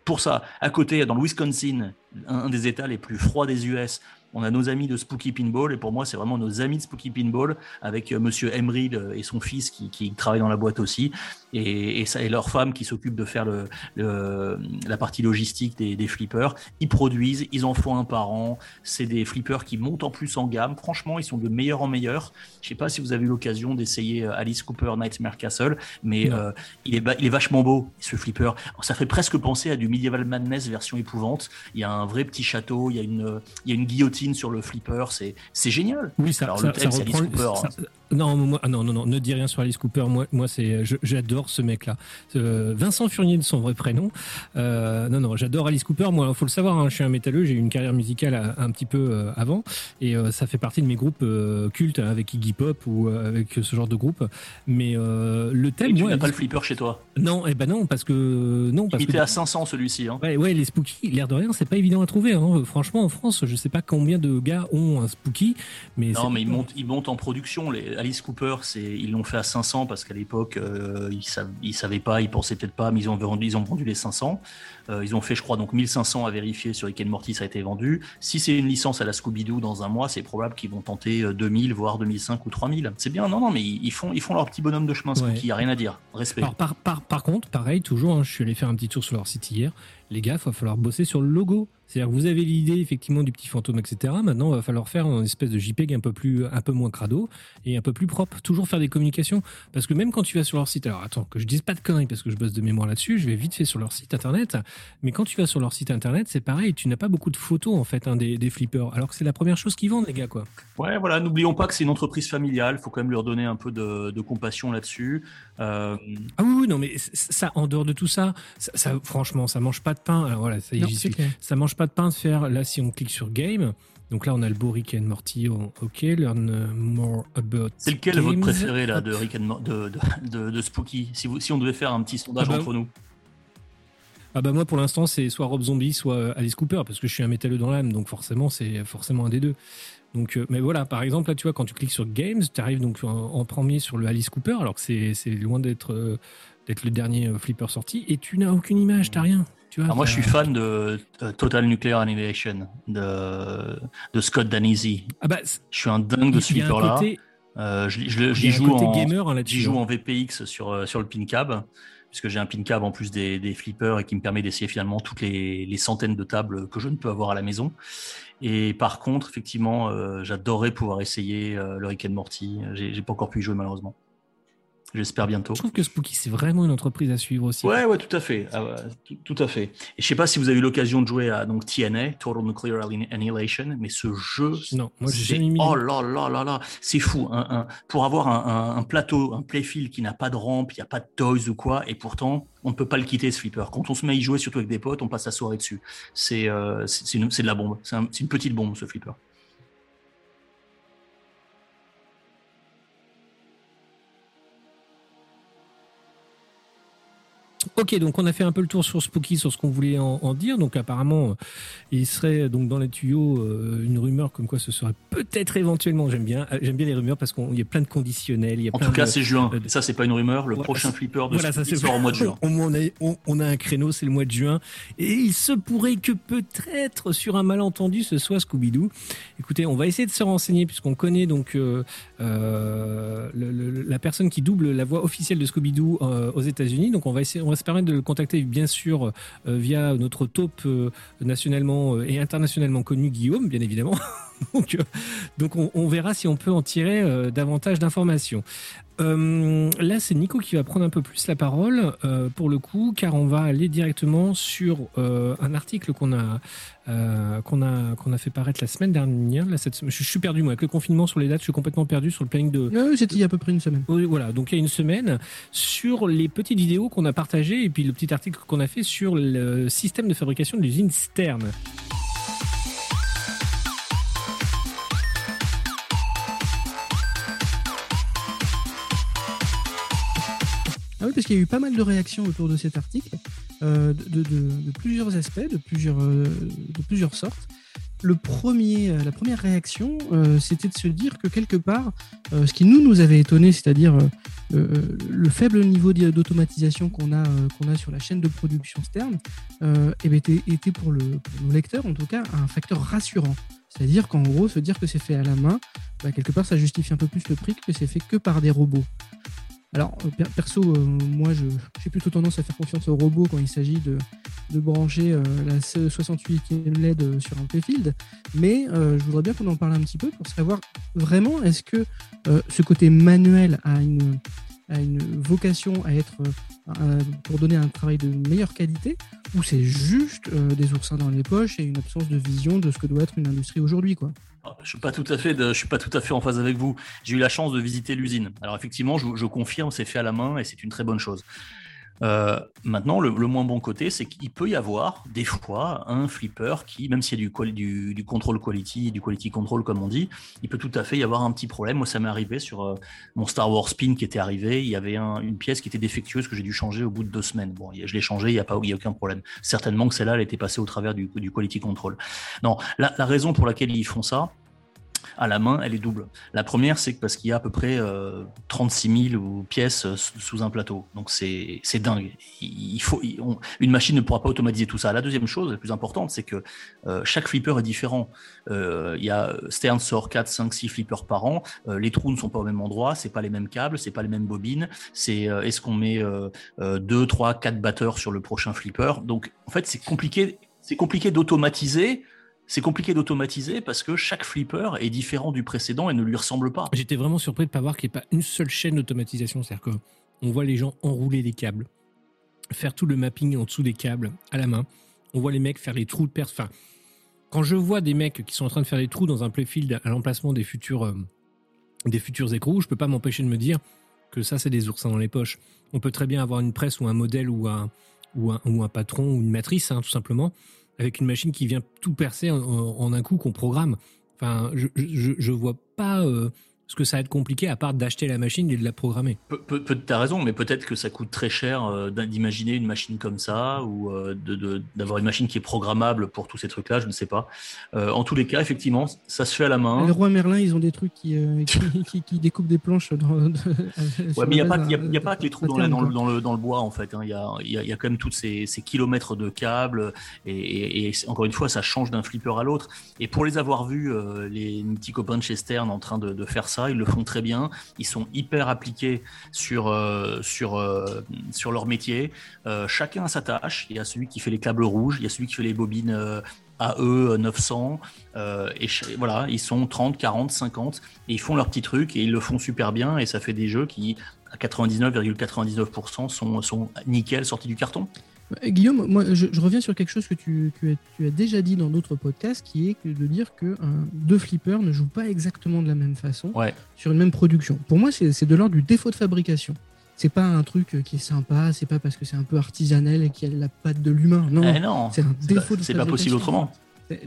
Pour ça, à côté, dans le Wisconsin, un, un des États les plus froids des US, On a nos amis de Spooky Pinball, et pour moi, c'est vraiment nos amis de Spooky Pinball, avec euh, Monsieur Emery euh, et son fils qui, qui travaillent dans la boîte aussi, et, et, ça, et leur femme qui s'occupe de faire le, le- la partie logistique des, des flippers. Ils produisent, ils en font un par an. C'est des flippers qui montent en plus en gamme. Franchement, ils sont de meilleur en meilleur. Je sais pas si vous avez eu l'occasion d'essayer euh, Alice Cooper Nightmare Castle, mais euh, il, est il est vachement beau, ce flipper. Ça fait presque penser à du Medieval Madness version épouvante. Il y a un vrai petit château, il y a une, il y a une guillotine sur le flipper. C'est c'est génial. Oui, ça, Alors, ça, le thème, ça c'est Alice reprend. Cooper, ça- non, moi, ah non, non, non, ne dis rien sur Alice Cooper. Moi, moi, c'est, j'adore ce mec-là. Euh, Vincent Furnier de son vrai prénom. Euh, non, non, j'adore Alice Cooper. Moi, faut le savoir, hein, je suis un métalleux. J'ai eu une carrière musicale à- un petit peu euh, avant, et ça fait partie de mes groupes cultes hein, avec Iggy Pop ou avec ce genre de groupe. Mais le Et thème, tu moi, n'as pas le flipper chez toi? non, eh ben non, parce que non, parce Il que était à 500 celui-ci. Hein. Ouais, ouais, les spooky, l'air de rien, c'est pas évident à trouver. Hein. Franchement, en France, je sais pas combien de gars ont un spooky, mais Non, mais ils montent, ils montent en production. Les Alice Cooper, c'est, ils l'ont fait à 500 parce qu'à l'époque, euh, ils, sav- ils savaient pas, ils pensaient peut-être pas, mais ils ont vendu, ils ont vendu les 500. Euh, ils ont fait, je crois, donc 1500 à vérifier sur and Morty, ça a été vendu. Si c'est une licence à la Scooby-Doo dans un mois, c'est probable qu'ils vont tenter euh, 2000, voire 2005 ou 3000. C'est bien, non, non, mais ils font, ils font leur petit bonhomme de chemin Ouais. y a rien à dire. Respect. Alors, par, par, par contre, pareil, toujours, hein, je suis allé faire un petit tour sur leur site hier. Les gars, il va falloir bosser sur le logo. C'est-à-dire que vous avez l'idée effectivement du petit fantôme, etc. Maintenant, il va falloir faire une espèce de JPEG un peu plus, un peu moins crado et un peu plus propre. Toujours faire des communications, parce que même quand tu vas sur leur site, alors attends, que je dise pas de conneries parce que je bosse de mémoire là-dessus, je vais vite fait sur leur site internet. Mais quand tu vas sur leur site internet, c'est pareil, tu n'as pas beaucoup de photos en fait hein, des, des flippers, alors que c'est la première chose qu'ils vendent, les gars, quoi. Ouais, voilà, n'oublions pas que c'est une entreprise familiale. faut quand même leur donner un peu de, de compassion là-dessus. Euh, Ah oui, oui, non, mais ça, en dehors de tout ça, ça, ça, franchement, ça mange pas de pain. Alors voilà, ça y est, Non, suis. Ça mange pas de pain de faire, là, si on clique sur Game, donc là, on a le beau Rick and Morty, ok, learn more about. c'est lequel votre games. préféré là de Rick and Mor- de, de, de, de Spooky? Si, vous, si on devait faire un petit sondage Ah bah, entre nous. Ah bah moi, pour l'instant, c'est soit Rob Zombie, soit Alice Cooper, parce que je suis un métalleux dans l'âme, donc forcément, c'est forcément un des deux. Donc, euh, mais voilà, par exemple, là, tu vois, quand tu cliques sur Games, tu arrives donc en, en premier sur le Alice Cooper, alors que c'est loin d'être euh, d'être le dernier euh, flipper sorti, et tu n'as aucune image, t'as rien. Tu vois, Alors moi, je suis fan de euh, Total Nuclear Annihilation de, de Scott Danesi. Ah bah, Je suis un dingue de ce flipper-là. Euh, je, joue en, gamer hein, joue hein. en VPX sur, euh, sur le pin cab, puisque j'ai un pin cab en plus des, des flippers et qui me permet d'essayer finalement toutes les, les centaines de tables que je ne peux avoir à la maison. Et par contre, effectivement, euh, j'adorerais pouvoir essayer euh, le Rick and Morty. J'ai pas encore pu y jouer malheureusement. J'espère bientôt. Je trouve que Spooky, c'est vraiment une entreprise à suivre aussi. Ouais, ouais, tout à fait. Ah ouais, tout, tout à fait. Et je sais pas si vous avez eu l'occasion de jouer à donc TNA, Total Nuclear Annihilation, mais ce jeu, Non, moi, j'ai mis. Oh là là là là, c'est fou. Un, un- pour avoir un, plateau, un playfield qui n'a pas de rampe, il n'y a pas de toys ou quoi, et pourtant, on ne peut pas le quitter ce flipper. Quand on se met à y jouer, surtout avec des potes, on passe la soirée dessus. C'est euh, de la bombe. C'est une petite bombe, ce flipper. Ok, donc on a fait un peu le tour sur Spooky, sur ce qu'on voulait en, en dire. Donc apparemment, euh, il serait donc dans les tuyaux euh, une rumeur comme quoi ce serait peut-être éventuellement. J'aime bien, euh, j'aime bien les rumeurs parce qu'il y a plein de conditionnels. Il y a En plein tout cas, c'est juin. de- ça, c'est pas une rumeur. Le Voilà, prochain flipper de Voilà, ça Spooky c'est sort au mois de juin. On a, on, on a un créneau, c'est le mois de juin. Et il se pourrait que peut-être sur un malentendu, ce soit Scooby-Doo. Écoutez, on va essayer de se renseigner puisqu'on connaît donc euh, euh, le- le- la personne qui double la voix officielle de Scooby-Doo euh, aux États-Unis. Donc on va essayer, on va se permettre de le contacter bien sûr euh, via notre taupe euh, nationalement euh, et internationalement connu Guillaume, bien évidemment. donc euh, donc on, on verra si on peut en tirer euh, davantage d'informations. Euh, là, c'est Nico qui va prendre un peu plus la parole euh, pour le coup, car on va aller directement sur un article qu'on a qu'on a qu'on a fait paraître la semaine dernière. Là, cette semaine, je suis perdu moi avec le confinement sur les dates, je suis complètement perdu sur le planning de. Ouais, C'était il y a à peu près une semaine. Oui, Voilà, donc il y a une semaine sur les petites vidéos qu'on a partagées et puis le petit article qu'on a fait sur le système de fabrication de l'usine Stern. Parce qu'il y a eu pas mal de réactions autour de cet article, euh, de, plusieurs aspects, de plusieurs, euh, de plusieurs sortes. Le premier, euh, la première réaction, c'était de se dire que quelque part, ce qui nous nous avait étonné, c'est-à-dire le faible niveau d'automatisation qu'on a, qu'on a sur la chaîne de production Stern, eh ben, était, pour, le, nos lecteurs, en tout cas, un facteur rassurant. C'est-à-dire qu'en gros, se dire que c'est fait à la main, bah, quelque part, ça justifie un peu plus le prix que c'est fait que par des robots. Alors, euh, per- perso, euh, moi, j'ai plutôt tendance à faire confiance aux robots quand il s'agit de, de brancher euh, la 68e LED sur un Playfield. Mais je voudrais bien qu'on en parle un petit peu pour savoir vraiment est-ce que ce côté manuel a une, a une vocation à être pour donner un travail de meilleure qualité ou c'est juste des oursins dans les poches et une absence de vision de ce que doit être une industrie aujourd'hui quoi? Ah, Je suis pas tout à fait, suis pas tout à fait en phase avec vous. J'ai eu la chance de visiter l'usine. Alors effectivement, je, je confirme, c'est fait à la main et c'est une très bonne chose. Euh, maintenant, le, moins bon côté, c'est qu'il peut y avoir des fois un flipper qui, même s'il y a du, du, du control quality, du quality control comme on dit, il peut tout à fait y avoir un petit problème. Moi, ça m'est arrivé sur euh, mon Star Wars Spin qui était arrivé. Il y avait un- une pièce qui était défectueuse que j'ai dû changer au bout de deux semaines. Bon, je l'ai changé, il n'y a pas, aucun problème. Certainement que celle-là, elle était passée au travers du, du quality control. Non, la raison pour laquelle ils font ça, à la main, elle est double. La première, c'est parce qu'il y a à peu près euh, 36 000 ou pièces euh, sous un plateau. Donc c'est dingue. Il faut, une machine ne pourra pas automatiser tout ça. La deuxième chose, la plus importante, c'est que euh, chaque flipper est différent. Euh, Il y a Stern sort 4, 5, 6 flippers par an. Euh, les trous ne sont pas au même endroit. C'est pas les mêmes câbles, c'est pas les mêmes bobines. C'est euh, est-ce qu'on met 2, 3, 4 batteurs sur le prochain flipper? Donc en fait, c'est compliqué. C'est compliqué d'automatiser. C'est compliqué d'automatiser parce que chaque flipper est différent du précédent et ne lui ressemble pas. J'étais vraiment surpris de ne pas voir qu'il n'y ait pas une seule chaîne d'automatisation. C'est-à-dire qu'on voit les gens enrouler les câbles, faire tout le mapping en dessous des câbles à la main. On voit les mecs faire les trous de perce. Enfin, quand je vois des mecs qui sont en train de faire des trous dans un playfield à l'emplacement des futurs, euh, des futurs écrous, je peux pas m'empêcher de me dire que ça, c'est des oursins dans les poches. On peut très bien avoir une presse ou un modèle ou un, ou un, ou un patron ou une matrice, hein, tout simplement, avec une machine qui vient tout percer en, un coup qu'on programme. Enfin, je, je, je vois pas euh, ce que ça va être compliqué à part d'acheter la machine et de la programmer. Pe- pe- pe- T'as raison, mais peut-être que ça coûte très cher euh, d'im- d'imaginer une machine comme ça ou euh, de- de- d'avoir une machine qui est programmable pour tous ces trucs-là, je ne sais pas. Euh, en tous les cas, effectivement, ça se fait à la main. Les rois Merlin, ils ont des trucs qui, euh, qui, qui- qui découpent des planches dans. de- Ouais, mais il n'y a, pas- base y a, d'un- y a pas que les trous dans, la- terme, dans le, dans, le, dans le bois, en fait. hein. Il y, a, il y, a, il y a quand même tous ces, ces kilomètres de câbles. Et, et- et c'est- encore une fois, ça change d'un flipper à l'autre. Et pour les avoir vus, euh, les petits copains de chez Stern en train de, de faire ça, ils le font très bien. Ils sont hyper appliqués sur, euh, sur, euh, sur leur métier. Euh, chacun a sa tâche. Il y a celui qui fait les câbles rouges, il y a celui qui fait les bobines AE 900. euh, et ch- voilà, ils sont 30, 40, 50. Et ils font leur petit truc et ils le font super bien. Et ça fait des jeux qui, à 99,99%, sont, sont nickel sortis du carton. Euh, Guillaume, moi, je, je reviens sur quelque chose que tu, que tu as déjà dit dans d'autres podcasts, qui est que de dire que un- deux flippers ne jouent pas exactement de la même façon Ouais. sur une même production. Pour moi, c'est de l'ordre du défaut de fabrication. C'est pas un truc euh, qui est sympa, c'est pas parce que c'est un peu artisanal et qu'il y a la patte de l'humain. Non, Eh non, c'est un c'est pas, défaut de c'est pas possible fabrication. autrement.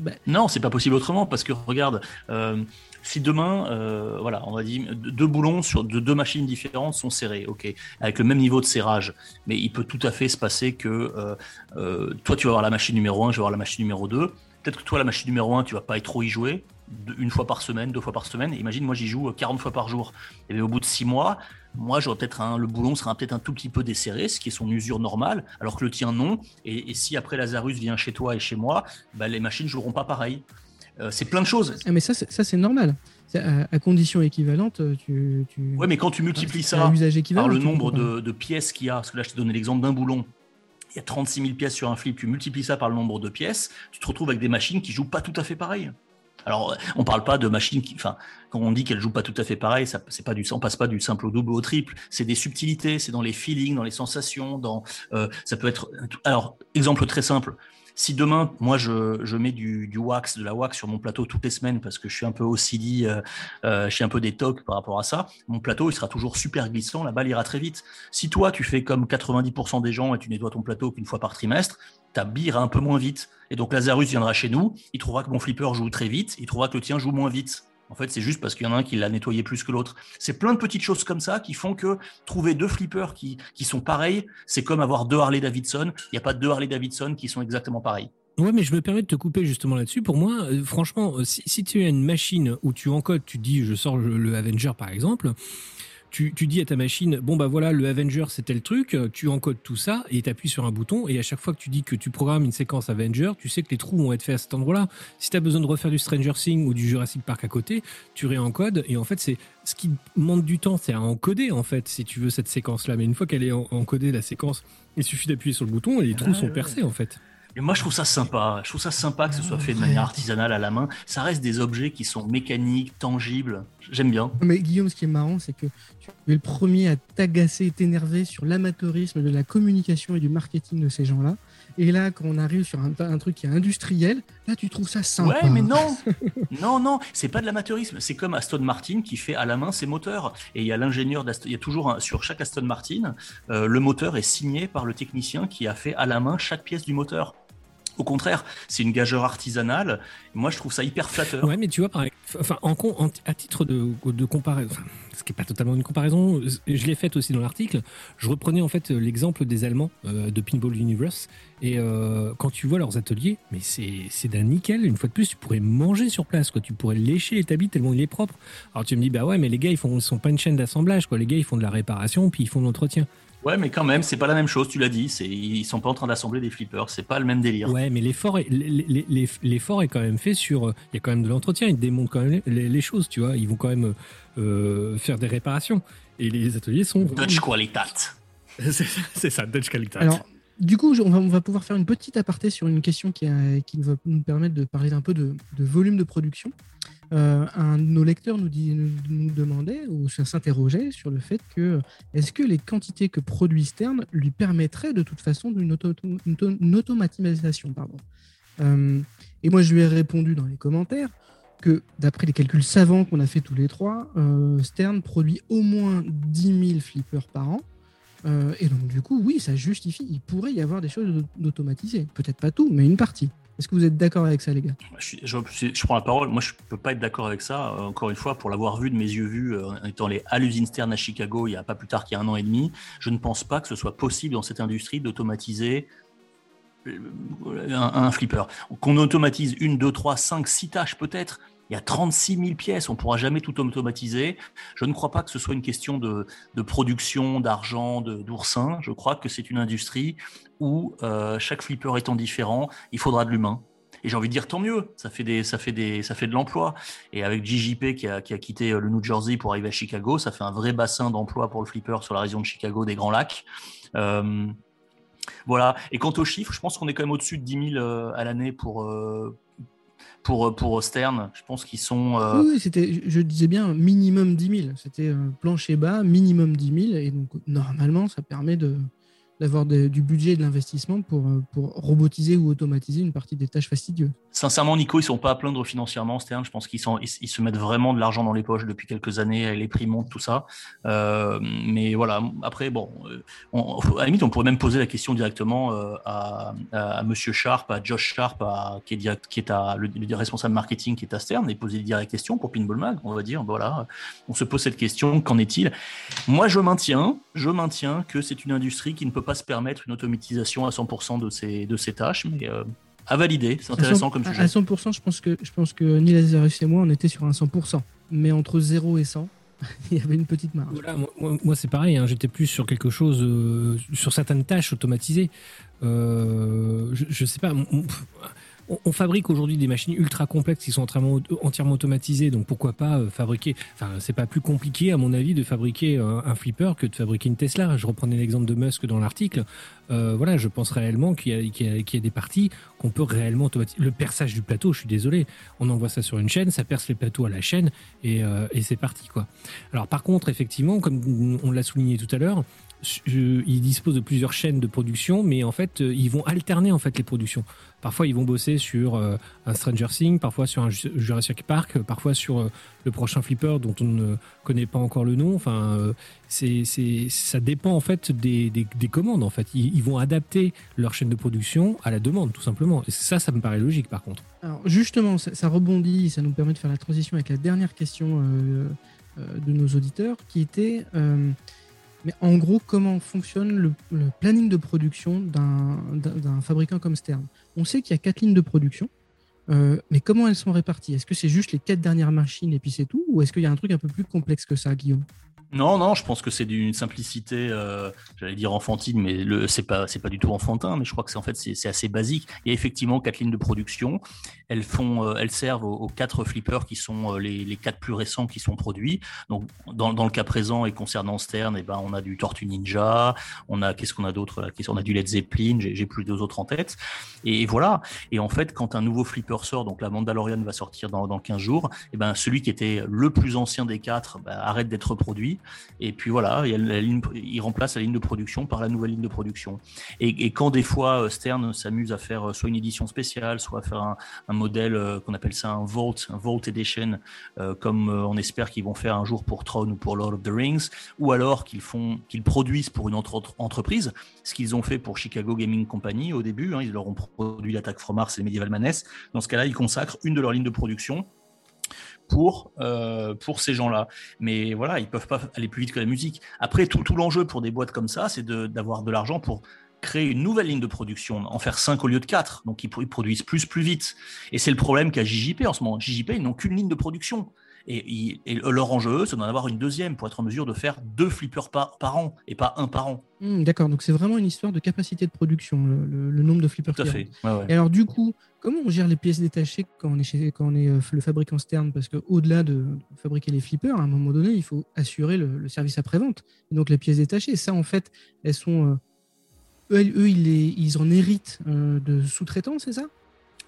Bah, Non, c'est pas possible autrement parce que regarde, euh, si demain, euh, voilà, on va dire deux boulons sur de deux machines différentes sont serrés, ok, avec le même niveau de serrage, mais il peut tout à fait se passer que euh, euh, toi tu vas avoir la machine numéro 1, je vais avoir la machine numéro 2. Peut-être que toi la machine numéro 1, tu vas pas être trop y jouer, une fois par semaine, deux fois par semaine. Imagine, moi j'y joue 40 fois par jour. Et au bout de six mois, moi j'aurais peut-être un, le boulon sera peut-être un tout petit peu desserré, ce qui est son usure normale, alors que le tien non. Et, si après Lazarus vient chez toi et chez moi, bah, les machines joueront pas pareil. Euh, c'est plein de choses. ah, mais ça, c'est- normal. À, à condition équivalente, tu. tu... Ouais, mais quand tu multiplies à ça par le nombre de, de pièces qu'il y a, parce que là je te donnais l'exemple d'un boulon, il y a 36 000 pièces sur un flip, tu multiplies ça par le nombre de pièces, tu te retrouves avec des machines qui jouent pas tout à fait pareil. Alors, on parle pas de machines qui, enfin, quand on dit qu'elles jouent pas tout à fait pareil, ça, c'est pas du, on passe pas du simple au double au triple. C'est des subtilités, c'est dans les feelings, dans les sensations, dans, euh, ça peut être. Alors, exemple très simple. Si demain, moi, je, mets du, wax, de la wax sur mon plateau toutes les semaines parce que je suis un peu OCD, euh, euh, je suis un peu des par rapport à ça, mon plateau, il sera toujours super glissant, la balle ira très vite. Si toi, tu fais comme 90% des gens et tu nettoies ton plateau qu'une fois par trimestre, ta bille ira un peu moins vite. Et donc Lazarus viendra chez nous, il trouvera que mon flipper joue très vite, il trouvera que le tien joue moins vite. En fait, c'est juste parce qu'il y en a un qui l'a nettoyé plus que l'autre. C'est plein de petites choses comme ça qui font que trouver deux flippers qui, sont pareils, c'est comme avoir deux Harley Davidson. Il n'y a pas deux Harley Davidson qui sont exactement pareils. Ouais, mais je me permets de te couper justement là-dessus. Pour moi, euh, franchement, euh, si, tu as une machine où tu encodes, tu dis, je sors le Avenger par exemple, tu, tu dis à ta machine, bon bah voilà, le Avenger c'était le truc, tu encodes tout ça et tu appuies sur un bouton et à chaque fois que tu dis que tu programmes une séquence Avenger, tu sais que les trous vont être faits à cet endroit-là. Si tu as besoin de refaire du Stranger Things ou du Jurassic Park à côté, tu réencodes et en fait c'est ce qui demande du temps, c'est à encoder en fait si tu veux cette séquence-là. Mais une fois qu'elle est en- encodée la séquence, il suffit d'appuyer sur le bouton et les trous Ouais, sont ouais. percés en fait. Et moi, je trouve ça sympa. Je trouve ça sympa que ce soit fait de manière artisanale à la main. Ça reste des objets qui sont mécaniques, tangibles. J'aime bien. Mais Guillaume, ce qui est marrant, c'est que tu es le premier à t'agacer et t'énerver sur l'amateurisme de la communication et du marketing de ces gens-là. Et là, quand on arrive sur un, un truc qui est industriel, là, tu trouves ça sympa. Ouais, mais non, non, non, c'est pas de l'amateurisme. C'est comme Aston Martin qui fait à la main ses moteurs. Et il y a l'ingénieur d'Aston. Il y a toujours un- sur chaque Aston Martin, euh, le moteur est signé par le technicien qui a fait à la main chaque pièce du moteur. Au contraire, c'est une gageure artisanale. Moi, je trouve ça hyper flatteur. Ouais, mais tu vois, enfin, à titre de, de comparaison, ce qui n'est pas totalement une comparaison, je l'ai fait aussi dans l'article. Je reprenais en fait l'exemple des Allemands euh, de Pinball Universe. Et euh, quand tu vois leurs ateliers, mais c'est c'est d'un nickel. Une fois de plus, tu pourrais manger sur place, quoi. Tu pourrais lécher l'établi tellement il est propre. Alors tu me dis, bah ouais, mais les gars, ils font, ils sont pas une chaîne d'assemblage, quoi. Les gars, ils font de la réparation, puis ils font de l'entretien. Ouais, mais quand même, c'est pas la même chose. Tu l'as dit. Ils sont pas en train d'assembler des flippers. C'est pas le même délire. Ouais, mais l'effort est, l'effort quand même fait sur. euh, Il y a quand même de l'entretien, ils démontent quand même les, choses, tu vois. Ils vont quand même euh, faire des réparations. Et les ateliers sont. Dutch Qualitat. C'est ça, Dutch Qualitat. Alors, du coup, on va, on va pouvoir faire une petite aparté sur une question qui, a- qui va nous permettre de parler un peu de, de volume de production. Euh, un de nos lecteurs nous, dit, demandait ou s'interrogeait sur le fait que est-ce que les quantités que produit Stern lui permettraient de toute façon d'une auto- une auto- une automatisation. Pardon. Euh, et moi, je lui ai répondu dans les commentaires que d'après les calculs savants qu'on a fait tous les trois, euh, Stern produit au moins 10 000 flippers par an. Et donc, du coup, oui, ça justifie. Il pourrait y avoir des choses d'automatisées. Peut-être pas tout, mais une partie. Est-ce que vous êtes d'accord avec ça, les gars? Je, prends la parole. Moi, je peux pas être d'accord avec ça. Euh, encore une fois, pour l'avoir vu de mes yeux vus euh, en étant les à Stern à Chicago, il y a pas plus tard qu'il y a un an et demi, je ne pense pas que ce soit possible dans cette industrie d'automatiser euh, un flipper. Qu'on automatise une, deux, trois, cinq, six tâches peut-être. Il y a 36 000 pièces, on ne pourra jamais tout automatiser. Je ne crois pas que ce soit une question de, production, d'argent, d'oursin. Je crois que c'est une industrie où euh, chaque flipper étant différent, il faudra de l'humain. Et j'ai envie de dire tant mieux, ça fait des, ça fait des, ça fait de l'emploi. Et avec JJP qui a, qui a quitté euh, le New Jersey pour arriver à Chicago, ça fait un vrai bassin d'emploi pour le flipper sur la région de Chicago, des Grands Lacs. Euh, voilà. Et quant aux chiffres, je pense qu'on est quand même au-dessus de 10 000 euh, à l'année pour, pour, pour Stern. Je pense qu'ils sont. euh, Oui, c'était, je- je disais bien minimum 10 000. C'était euh, plancher bas, minimum 10 000. Et donc, normalement, ça permet de, d'avoir du budget et de l'investissement pour, euh, pour robotiser ou automatiser une partie des tâches fastidieuses. Sincèrement, Nico, ils sont pas à plaindre financièrement, Stern. Je pense qu'ils ils, ils se mettent vraiment de l'argent dans les poches depuis quelques années. Les prix montent, tout ça. Euh, mais voilà. Après, bon, euh, on, à la limite, on pourrait même poser la question directement à, à, Monsieur Sharp, à Josh Sharp, qui est, direct- qui est le, le responsable marketing qui est à Stern, et poser les directes questions pour Pinball Mag. On va dire, voilà, on se pose cette question. Qu'en est-il? Moi, je maintiens, je maintiens que c'est une industrie qui ne peut pas se permettre une automatisation à 100% de ses, de ses tâches, mais euh, à valider. C'est intéressant À 100%, comme sujet. À 100%, je pense que, je pense que Neil Lazarus et moi, on était sur un 100%. Mais entre 0 et 100, il y avait une petite marge. Voilà, moi, moi- moi, c'est pareil, hein, j'étais plus sur quelque chose, euh, sur certaines tâches automatisées. Euh, je, je sais pas, on, fabrique aujourd'hui des machines ultra complexes qui sont entièrement, entièrement automatisées, donc pourquoi pas euh, fabriquer. Enfin, c'est pas plus compliqué, à mon avis, de fabriquer un, un flipper que de fabriquer une Tesla. Je reprenais l'exemple de Musk dans l'article. Euh, voilà, je pense réellement qu'il y, y a- des parties qu'on peut réellement automatiser. Le perçage du plateau, je suis désolé, on envoie ça sur une chaîne, ça perce les plateaux à la chaîne et, euh, et c'est parti, quoi. Alors par contre, effectivement, comme on l'a souligné tout à l'heure, ils disposent de plusieurs chaînes de production, mais en fait, euh, ils vont alterner en fait les productions. Parfois, ils vont bosser sur euh, un Stranger Things, parfois sur un Ju- Jurassic Park, euh, parfois sur euh, le prochain flipper dont on ne connaît pas encore le nom. Enfin, euh, c'est, ça dépend en fait des, des, des commandes. En fait, ils, vont adapter leur chaîne de production à la demande, tout simplement. Et ça, ça me paraît logique, par contre. Alors justement, ça, ça rebondit, ça nous permet de faire la transition avec la dernière question euh, euh, de nos auditeurs, qui était, euh, mais en gros, comment fonctionne le, planning de production d'un fabricant comme Stern? On sait qu'il y a quatre lignes de production, euh, mais comment elles sont réparties? Est-ce que c'est juste les quatre dernières machines et puis c'est tout? Ou est-ce qu'il y a un truc un peu plus complexe que ça, Guillaume? Non, non, je pense que c'est d'une simplicité, euh, j'allais dire enfantine, mais le, c'est pas, c'est pas du tout enfantin, mais je crois que c'est en fait c'est, assez basique. Il y a effectivement quatre lignes de production. Elles font, euh, elles servent aux, quatre flippers qui sont les, les quatre plus récents qui sont produits. Donc dans, dans le cas présent et concernant Stern, eh ben on a du Tortue Ninja, on a qu'est-ce qu'on a d'autre? On a du Led Zeppelin, j'ai plus deux autres en tête. Et, voilà. Et en fait, quand un nouveau flipper sort, donc la Mandalorian va sortir dans, dans 15 jours, eh ben celui qui était le plus ancien des quatre bah, arrête d'être produit. Et puis voilà, il, remplace la ligne de production par la nouvelle ligne de production. Et, et quand des fois euh, Stern s'amuse à faire euh, soit une édition spéciale, soit à faire un, modèle euh, qu'on appelle ça un Vault, un Vault Edition, euh, comme on espère qu'ils vont faire un jour pour Throne ou pour Lord of the Rings, ou alors qu'ils font, qu'ils produisent pour une autre entreprise, ce qu'ils ont fait pour Chicago Gaming Company au début. Hein, ils leur ont produit l'Attaque from Mars et Medieval Maness. Dans ce cas-là, ils consacrent une de leurs lignes de production pour, euh, ces gens-là. Mais voilà, ils peuvent pas aller plus vite que la musique. Après, tout, l'enjeu pour des boîtes comme ça, c'est d'avoir de, l'argent pour créer une nouvelle ligne de production, en faire 5 au lieu de 4. Donc, ils, ils produisent plus, plus vite. Et c'est le problème qu'a JJP en ce moment. JJP, ils n'ont qu'une ligne de production. Et, leur enjeu, c'est d'en avoir une deuxième pour être en mesure de faire deux flippers par, par an et pas un par an. Hmm, D'accord, donc c'est vraiment une histoire de capacité de production, le, le- le nombre de flippers. Tout à fait. Ouais, ouais. Et alors du coup, comment on gère les pièces détachées quand on est, chez, quand on est euh, le fabricant Stern Parce qu'au-delà de fabriquer les flippers, à un moment donné, il faut assurer le, le service après-vente. Donc les pièces détachées, ça en fait, elles sont... euh, eux, eux, ils, les- ils en héritent euh, de sous-traitants, c'est ça?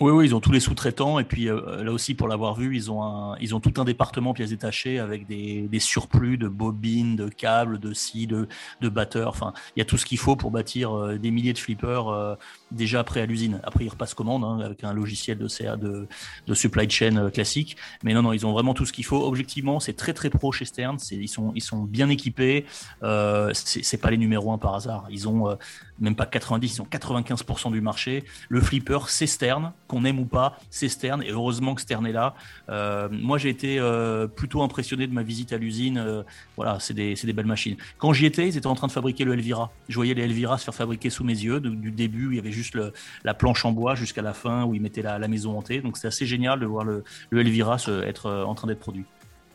Oui, oui, ils ont tous les sous-traitants et puis euh, là aussi pour l'avoir vu, ils ont un, ils ont tout un département pièces détachées avec des, des surplus de bobines, de câbles, de scies, de, de batteurs. Enfin, il y a tout ce qu'il faut pour bâtir euh, des milliers de flippers euh, déjà prêts à l'usine. Après, ils repassent commande hein, avec un logiciel de, CA de, de supply chain euh, classique. Mais non, non, ils ont vraiment tout ce qu'il faut. Objectivement, c'est très très pro chez Stern. Ils sont, ils sont bien équipés. Euh, c'est pas les numéros un par hasard. Ils ont euh, même pas 90, ils ont 95% du marché. Le flipper, c'est Stern, qu'on aime ou pas, c'est Stern, et heureusement que Stern est là. Euh, moi, j'ai été euh, plutôt impressionné de ma visite à l'usine. Euh, voilà, c'est des, des belles machines. Quand j'y étais, ils étaient en train de fabriquer le Elvira. Je voyais les Elvira se faire fabriquer sous mes yeux, de- du début, il y avait juste la planche en bois jusqu'à la fin, où ils mettaient la, la maison hantée. Donc, c'est assez génial de voir le, le Elvira se- être en train d'être produit.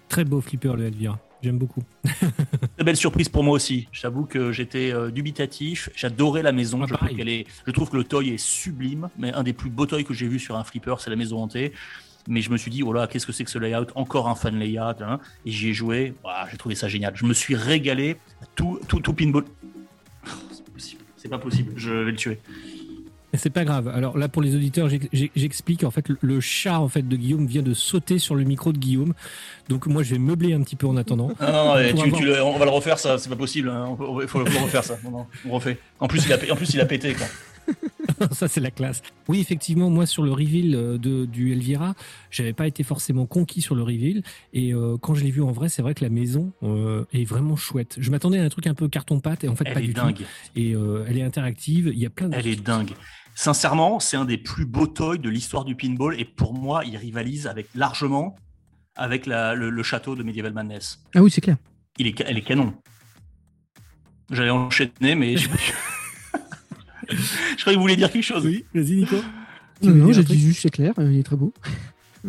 Très beau flipper, le Elvira. J'aime beaucoup. Très belle surprise pour moi aussi. J'avoue que j'étais euh, dubitatif. J'adorais la maison. Ah, je, trouve qu'elle est, je trouve que le toy est sublime. Mais un des plus beaux toys que j'ai vu sur un flipper, c'est la maison hantée. Mais je me suis dit, oh là, qu'est-ce que c'est que ce layout? Encore un fan layout. hein. Et j'y ai joué. Ouah, j'ai trouvé ça génial. Je me suis régalé. Tout, tout, tout pinball. Oh, c'est pas possible. C'est pas possible. Je vais le tuer. C'est pas grave. Alors là, pour les auditeurs, j'ex- j'ex- j'explique. En fait, le- chat en fait de Guillaume vient de sauter sur le micro de Guillaume. Donc moi, je vais meubler un petit peu en attendant. Non, non, non, Pour tu- avoir- tu le- on va le refaire, ça. C'est pas possible. hein. Il faut, le refaire, ça. Non, on refait. En plus, il a, en plus, il a pété. Quoi. ça c'est la classe. Oui, effectivement, moi sur le reveal euh, de, du Elvira, j'avais pas été forcément conquis sur le reveal. Et euh, quand je l'ai vu en vrai, c'est vrai que la maison euh, est vraiment chouette. Je m'attendais à un truc un peu carton-pâte et en fait pas Elle est du dingue. tout. Et euh, elle est interactive. Il y a plein de. Elle est dingue. Sincèrement, c'est un des plus beaux toys de l'histoire du pinball et pour moi, il rivalise avec largement avec la- le, le château de Medieval Madness. Ah oui, c'est clair. Il est, elle est canon. J'allais enchaîner, mais je, je croyais que vous vouliez dire quelque chose. Oui, vas-y Nico. Non, non, j'ai dit juste, c'est clair, euh, il est très beau.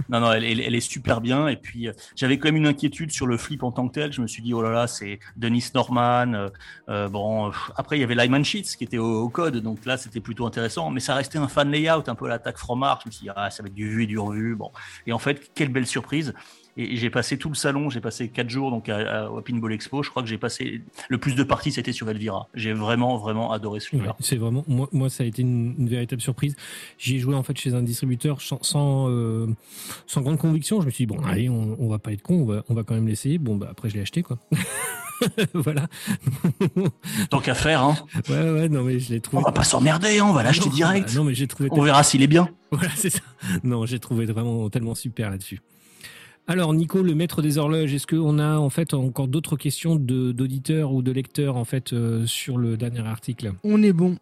Non, non, elle, elle- est super bien. Et puis, euh, j'avais quand même une inquiétude sur le flip en tant que tel. Je me suis dit, oh là là, c'est Denis Norman. euh, euh, bon, après, il y avait Lyman Sheets qui était au, code. Donc là, c'était plutôt intéressant. Mais ça restait un fan layout, un peu l'attaque from Mars. Je me suis dit, ah, ça va être du vu et du revu. Bon. Et en fait, quelle belle surprise. Et j'ai passé tout le salon, j'ai passé quatre jours donc à, Pinball Expo. Je crois que j'ai passé le plus de parties, c'était sur Elvira. J'ai vraiment, vraiment adoré ce Ouais, flipper. c'est vraiment moi, moi ça a été une, une véritable surprise. J'y ai joué en fait chez un distributeur sans sans, euh, sans grande conviction. Je me suis dit bon allez on, on va pas être con, on va on va quand même l'essayer. Bon bah après je l'ai acheté quoi. voilà. Tant qu'à faire, hein. Ouais ouais non mais je l'ai on trouvé. va pas s'emmerder, hein, on va l'acheter direct. non mais j'ai trouvé. On verra s'il est bien. Voilà c'est ça. Non j'ai trouvé vraiment tellement super là-dessus. Alors Nico, le maître des horloges, est-ce qu'on a en fait encore d'autres questions d'auditeurs ou de lecteurs en fait euh, sur le dernier article? On est bon.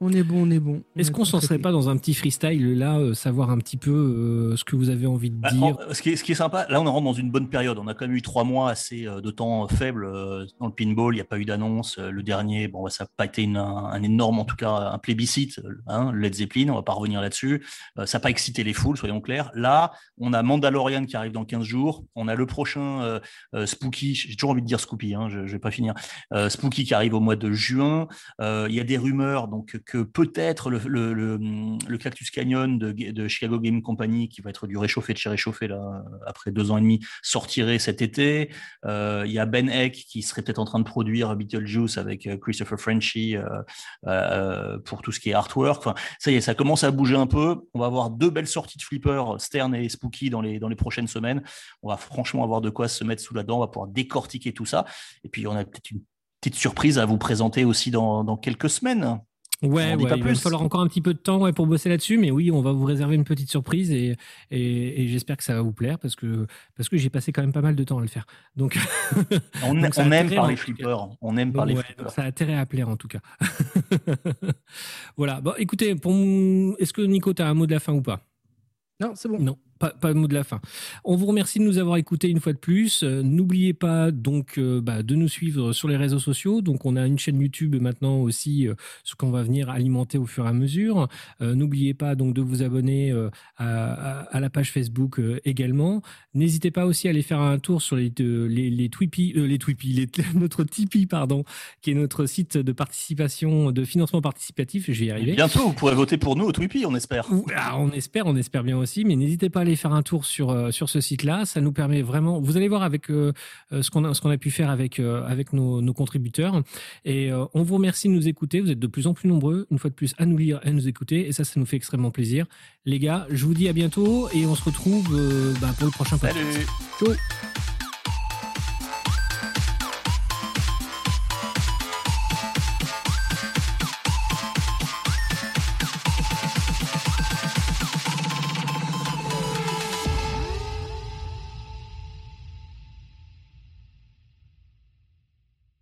On est bon, on est bon. Est-ce qu'on s'en serait pas dans un petit freestyle là, euh, savoir un petit peu euh, ce que vous avez envie de Bah, dire en- ce, qui est, ce qui est sympa, là on rentre dans une bonne période. On a quand même eu trois mois assez euh, de temps faible euh, dans le pinball. Il n'y a pas eu d'annonce. Euh, Le dernier, bon, ça n'a pas été une- un, un énorme, en tout cas, un plébiscite. euh, Hein, le Led Zeppelin, on va pas revenir là-dessus. Euh, ça n'a pas excité les foules, soyons clairs. Là, on a Mandalorian qui arrive dans 15 jours. On a le prochain euh, euh, Spooky. J'ai toujours envie de dire Scoopy. Hein, je, je vais pas finir. Euh, Spooky qui arrive au mois de juin. Euh, Il y a des rumeurs donc que peut-être le, le, Cactus Canyon de, Chicago Game Company, qui va être du réchauffé de chez réchauffé là, après deux ans et demi, sortirait cet été. Euh, Il y a Ben Eck qui serait peut-être en train de produire Beetlejuice avec euh, Christopher Frenchy euh, pour tout ce qui est artwork. Enfin, ça y est, ça commence à bouger un peu. On va avoir deux belles sorties de flippers, Stern et Spooky, dans les, dans les prochaines semaines. On va franchement avoir de quoi se mettre sous la dent. On va pouvoir décortiquer tout ça. Et puis, on a peut-être une petite surprise à vous présenter aussi dans, dans quelques semaines. Ouais, il va nous falloir encore un petit peu de temps ouais, pour bosser là-dessus, mais oui, on va vous réserver une petite surprise et, et, et j'espère que ça va vous plaire parce que, parce que j'ai passé quand même pas mal de temps à le faire. Donc, On, Donc, aime par les flippers. On aime donc, par les ouais, flippers. donc ça a intérêt à plaire en tout cas. voilà, bon, écoutez, pour est-ce que Nico, tu as un mot de la fin ou pas? Non, c'est bon. Non, pas, pas le mot de la fin. On vous remercie de nous avoir écoutés une fois de plus. Euh, N'oubliez pas donc euh, bah, de nous suivre sur les réseaux sociaux. Donc on a une chaîne YouTube maintenant aussi, euh, ce qu'on va venir alimenter au fur et à mesure. N'oubliez pas donc de vous abonner à, la page Facebook également. N'hésitez pas aussi à aller faire un tour sur les les, les notre Tipeee pardon, qui est notre site de participation, de financement participatif. Je vais y arriver. Bientôt, vous pourrez voter pour nous au Twippy, on espère. Ah, on espère, on espère bien aussi, mais n'hésitez pas à aller faire un tour sur, euh, sur ce site-là. Ça nous permet vraiment. Vous allez voir avec euh, euh, ce qu'on a, ce qu'on a pu faire avec, euh, avec nos, nos contributeurs. Et euh, on vous remercie de nous écouter. Vous êtes de plus en plus nombreux, une fois de plus, à nous lire et à nous écouter. Et ça, ça nous fait extrêmement plaisir. Les gars, je vous dis à bientôt et on se retrouve euh, bah, pour le prochain podcast. Salut Ciao.